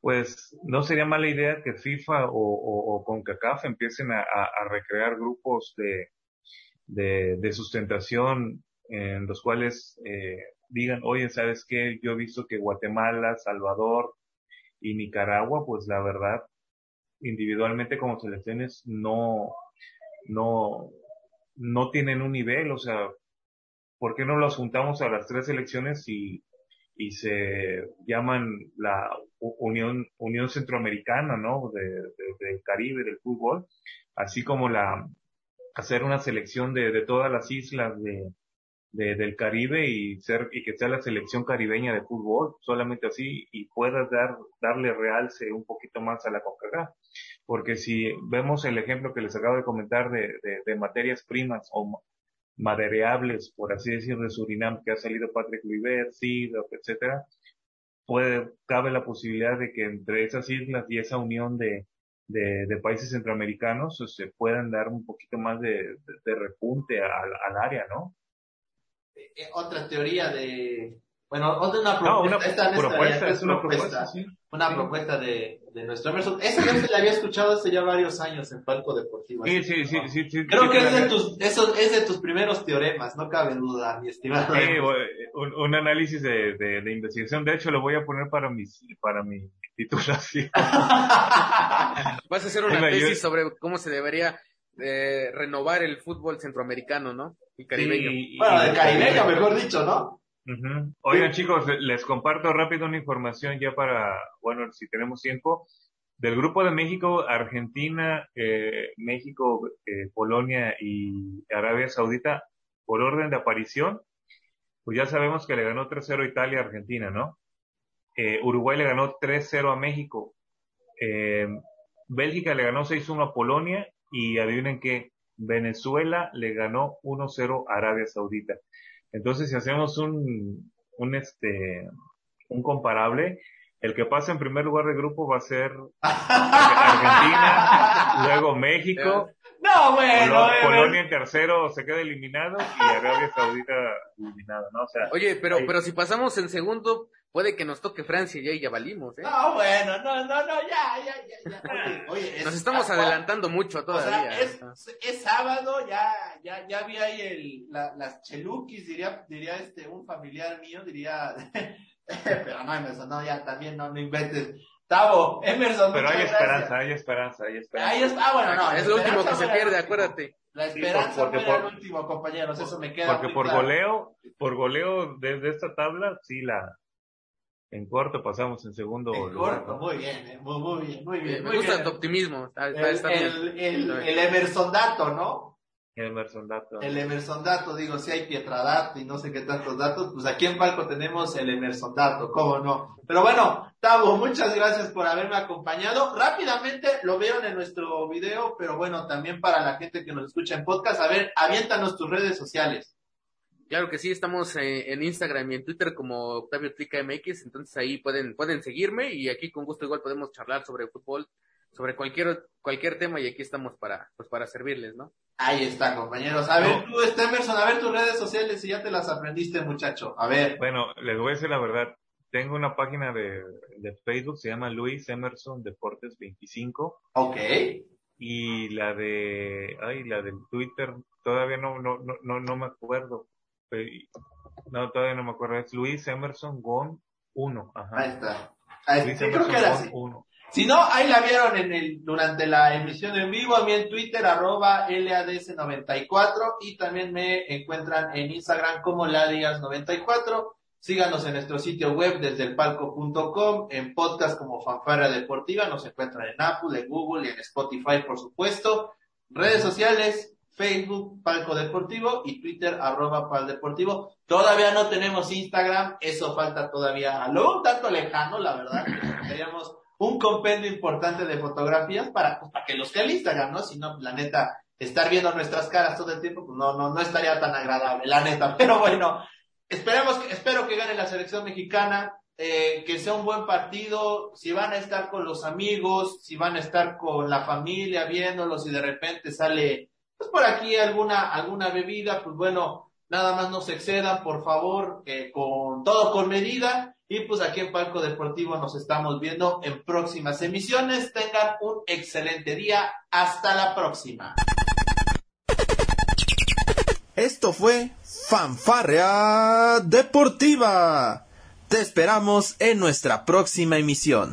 pues no sería mala idea que FIFA o, o, o CONCACAF empiecen a, a, a recrear grupos de, de, de, sustentación en los cuales eh, digan, oye, ¿sabes qué? Yo he visto que Guatemala, Salvador y Nicaragua, pues la verdad, individualmente como selecciones no, no, no tienen un nivel, o sea, ¿por qué no los juntamos a las tres selecciones y, y se llaman la Unión, Unión Centroamericana, ¿no? De, de, del Caribe, del fútbol, así como la, hacer una selección de, de todas las islas de, de, del Caribe y ser, y que sea la selección caribeña de fútbol, solamente así, y puedas dar, darle realce un poquito más a la CONCACAF. Porque si vemos el ejemplo que les acabo de comentar de, de, de materias primas o madereables, por así decir, de Surinam, que ha salido Patrick Kluivert, Sidor, etcétera, puede, cabe la posibilidad de que entre esas islas y esa unión de, de, de países centroamericanos se este, puedan dar un poquito más de, de, de repunte al, al, área, ¿no? Eh, otra teoría de, bueno, otra una propuesta, no, una esta, propuesta, es una propuesta, propuesta sí. una sí. propuesta de, de nuestro Emerson. Ese yo se la había escuchado hace ya varios años en Palco Deportivo. Sí, sí, sí, sí, sí, Creo que es de tus, eso es de tus primeros teoremas, no cabe duda, mi estimado. Sí, un, un análisis de, de, de, investigación. De hecho, lo voy a poner para mis, para mi titulación. Vas a hacer una tesis yo... sobre cómo se debería eh, renovar el fútbol centroamericano, ¿no? Y caribeño. Sí, bueno, de caribeño, mejor dicho, ¿no? Uh -huh. Oigan sí. chicos, les comparto rápido una información ya para, bueno, si tenemos tiempo. Del grupo de México, Argentina, eh, México, eh, Polonia y Arabia Saudita, por orden de aparición, pues ya sabemos que le ganó 3-0 Italia a Argentina, ¿no? Eh, Uruguay le ganó 3-0 a México. Eh, Bélgica le ganó 6-1 a Polonia y adivinen qué, Venezuela le ganó 1-0 a Arabia Saudita. Entonces, si hacemos un, un este, un comparable, el que pasa en primer lugar de grupo va a ser Argentina, luego México. No, bueno. Polonia en tercero se queda eliminado y Arabia Saudita eliminado, ¿no? O sea. Oye, pero, ahí... pero si pasamos en segundo, puede que nos toque Francia y ahí ya valimos, ¿eh? No, bueno, no, no, no, ya, ya, ya, ya. Oye, oye nos estamos adelantando mucho todavía. O sea, es, es, sábado, ya, ya, ya vi ahí el, la, las cheluquis, diría, diría este, un familiar mío, diría, pero no, Emerson, no, ya también no, no inventes. Tavo, Emerson, Pero hay esperanza, hay esperanza, hay esperanza. Ahí está, ah, bueno, no. Es lo último que se pierde, acuérdate. La esperanza sí, porque por, el último, compañeros, eso me queda Porque por claro. goleo, por goleo desde esta tabla, sí la, en corto pasamos en segundo en lugar. Corto, muy bien, eh, muy, muy bien, muy bien. Me muy gusta bien. tu optimismo. Está, el, está el, el, el, Emerson Dato, ¿no? Emerson Dato. El Emerson Dato, digo, si hay Pietradato y no sé qué tantos datos, pues aquí en Palco tenemos el Emerson Dato, cómo no. Pero bueno, Tavo, muchas gracias por haberme acompañado. Rápidamente lo vieron en nuestro video, pero bueno, también para la gente que nos escucha en podcast, a ver, aviéntanos tus redes sociales. Claro que sí, estamos eh, en Instagram y en Twitter como Octavio Trica MX, entonces ahí pueden, pueden seguirme y aquí con gusto igual podemos charlar sobre fútbol, sobre cualquier, cualquier tema y aquí estamos para, pues para servirles, ¿no? Ahí está, compañeros. A ver, tú, Emerson, a ver tus redes sociales si ya te las aprendiste, muchacho. A ver. Bueno, les voy a decir la verdad. Tengo una página de, de Facebook, se llama Luis Emerson Deportes 25. Ok. Y la de, ay, la del Twitter, todavía no, no, no, no, no me acuerdo. No, todavía no me acuerdo. Es Luis Emerson Gon 1. Ajá. Ahí está. Ahí, sí, creo que era así. 1. Si no, ahí la vieron en el, durante la emisión en vivo, a mí en Twitter, arroba LADS94, y también me encuentran en Instagram como Ladias94. Síganos en nuestro sitio web desde el palco.com, en podcast como Fanfarra Deportiva, nos encuentran en Apple, en Google y en Spotify, por supuesto. Redes sociales, Facebook, Palco Deportivo y Twitter, arroba Pal Deportivo. Todavía no tenemos Instagram, eso falta todavía, luego un tanto lejano, la verdad. Queríamos un compendio importante de fotografías para, pues, para que los que el Instagram, ¿no? Si no, la neta, estar viendo nuestras caras todo el tiempo, pues no, no, no estaría tan agradable, la neta. Pero bueno, esperemos, espero que gane la selección mexicana, eh, que sea un buen partido, si van a estar con los amigos, si van a estar con la familia viéndolos y de repente sale, pues por aquí alguna, alguna bebida, pues bueno, nada más no se excedan, por favor, eh, con todo con medida. Y pues aquí en Palco Deportivo nos estamos viendo en próximas emisiones. Tengan un excelente día. Hasta la próxima. Esto fue Fanfarrea Deportiva. Te esperamos en nuestra próxima emisión.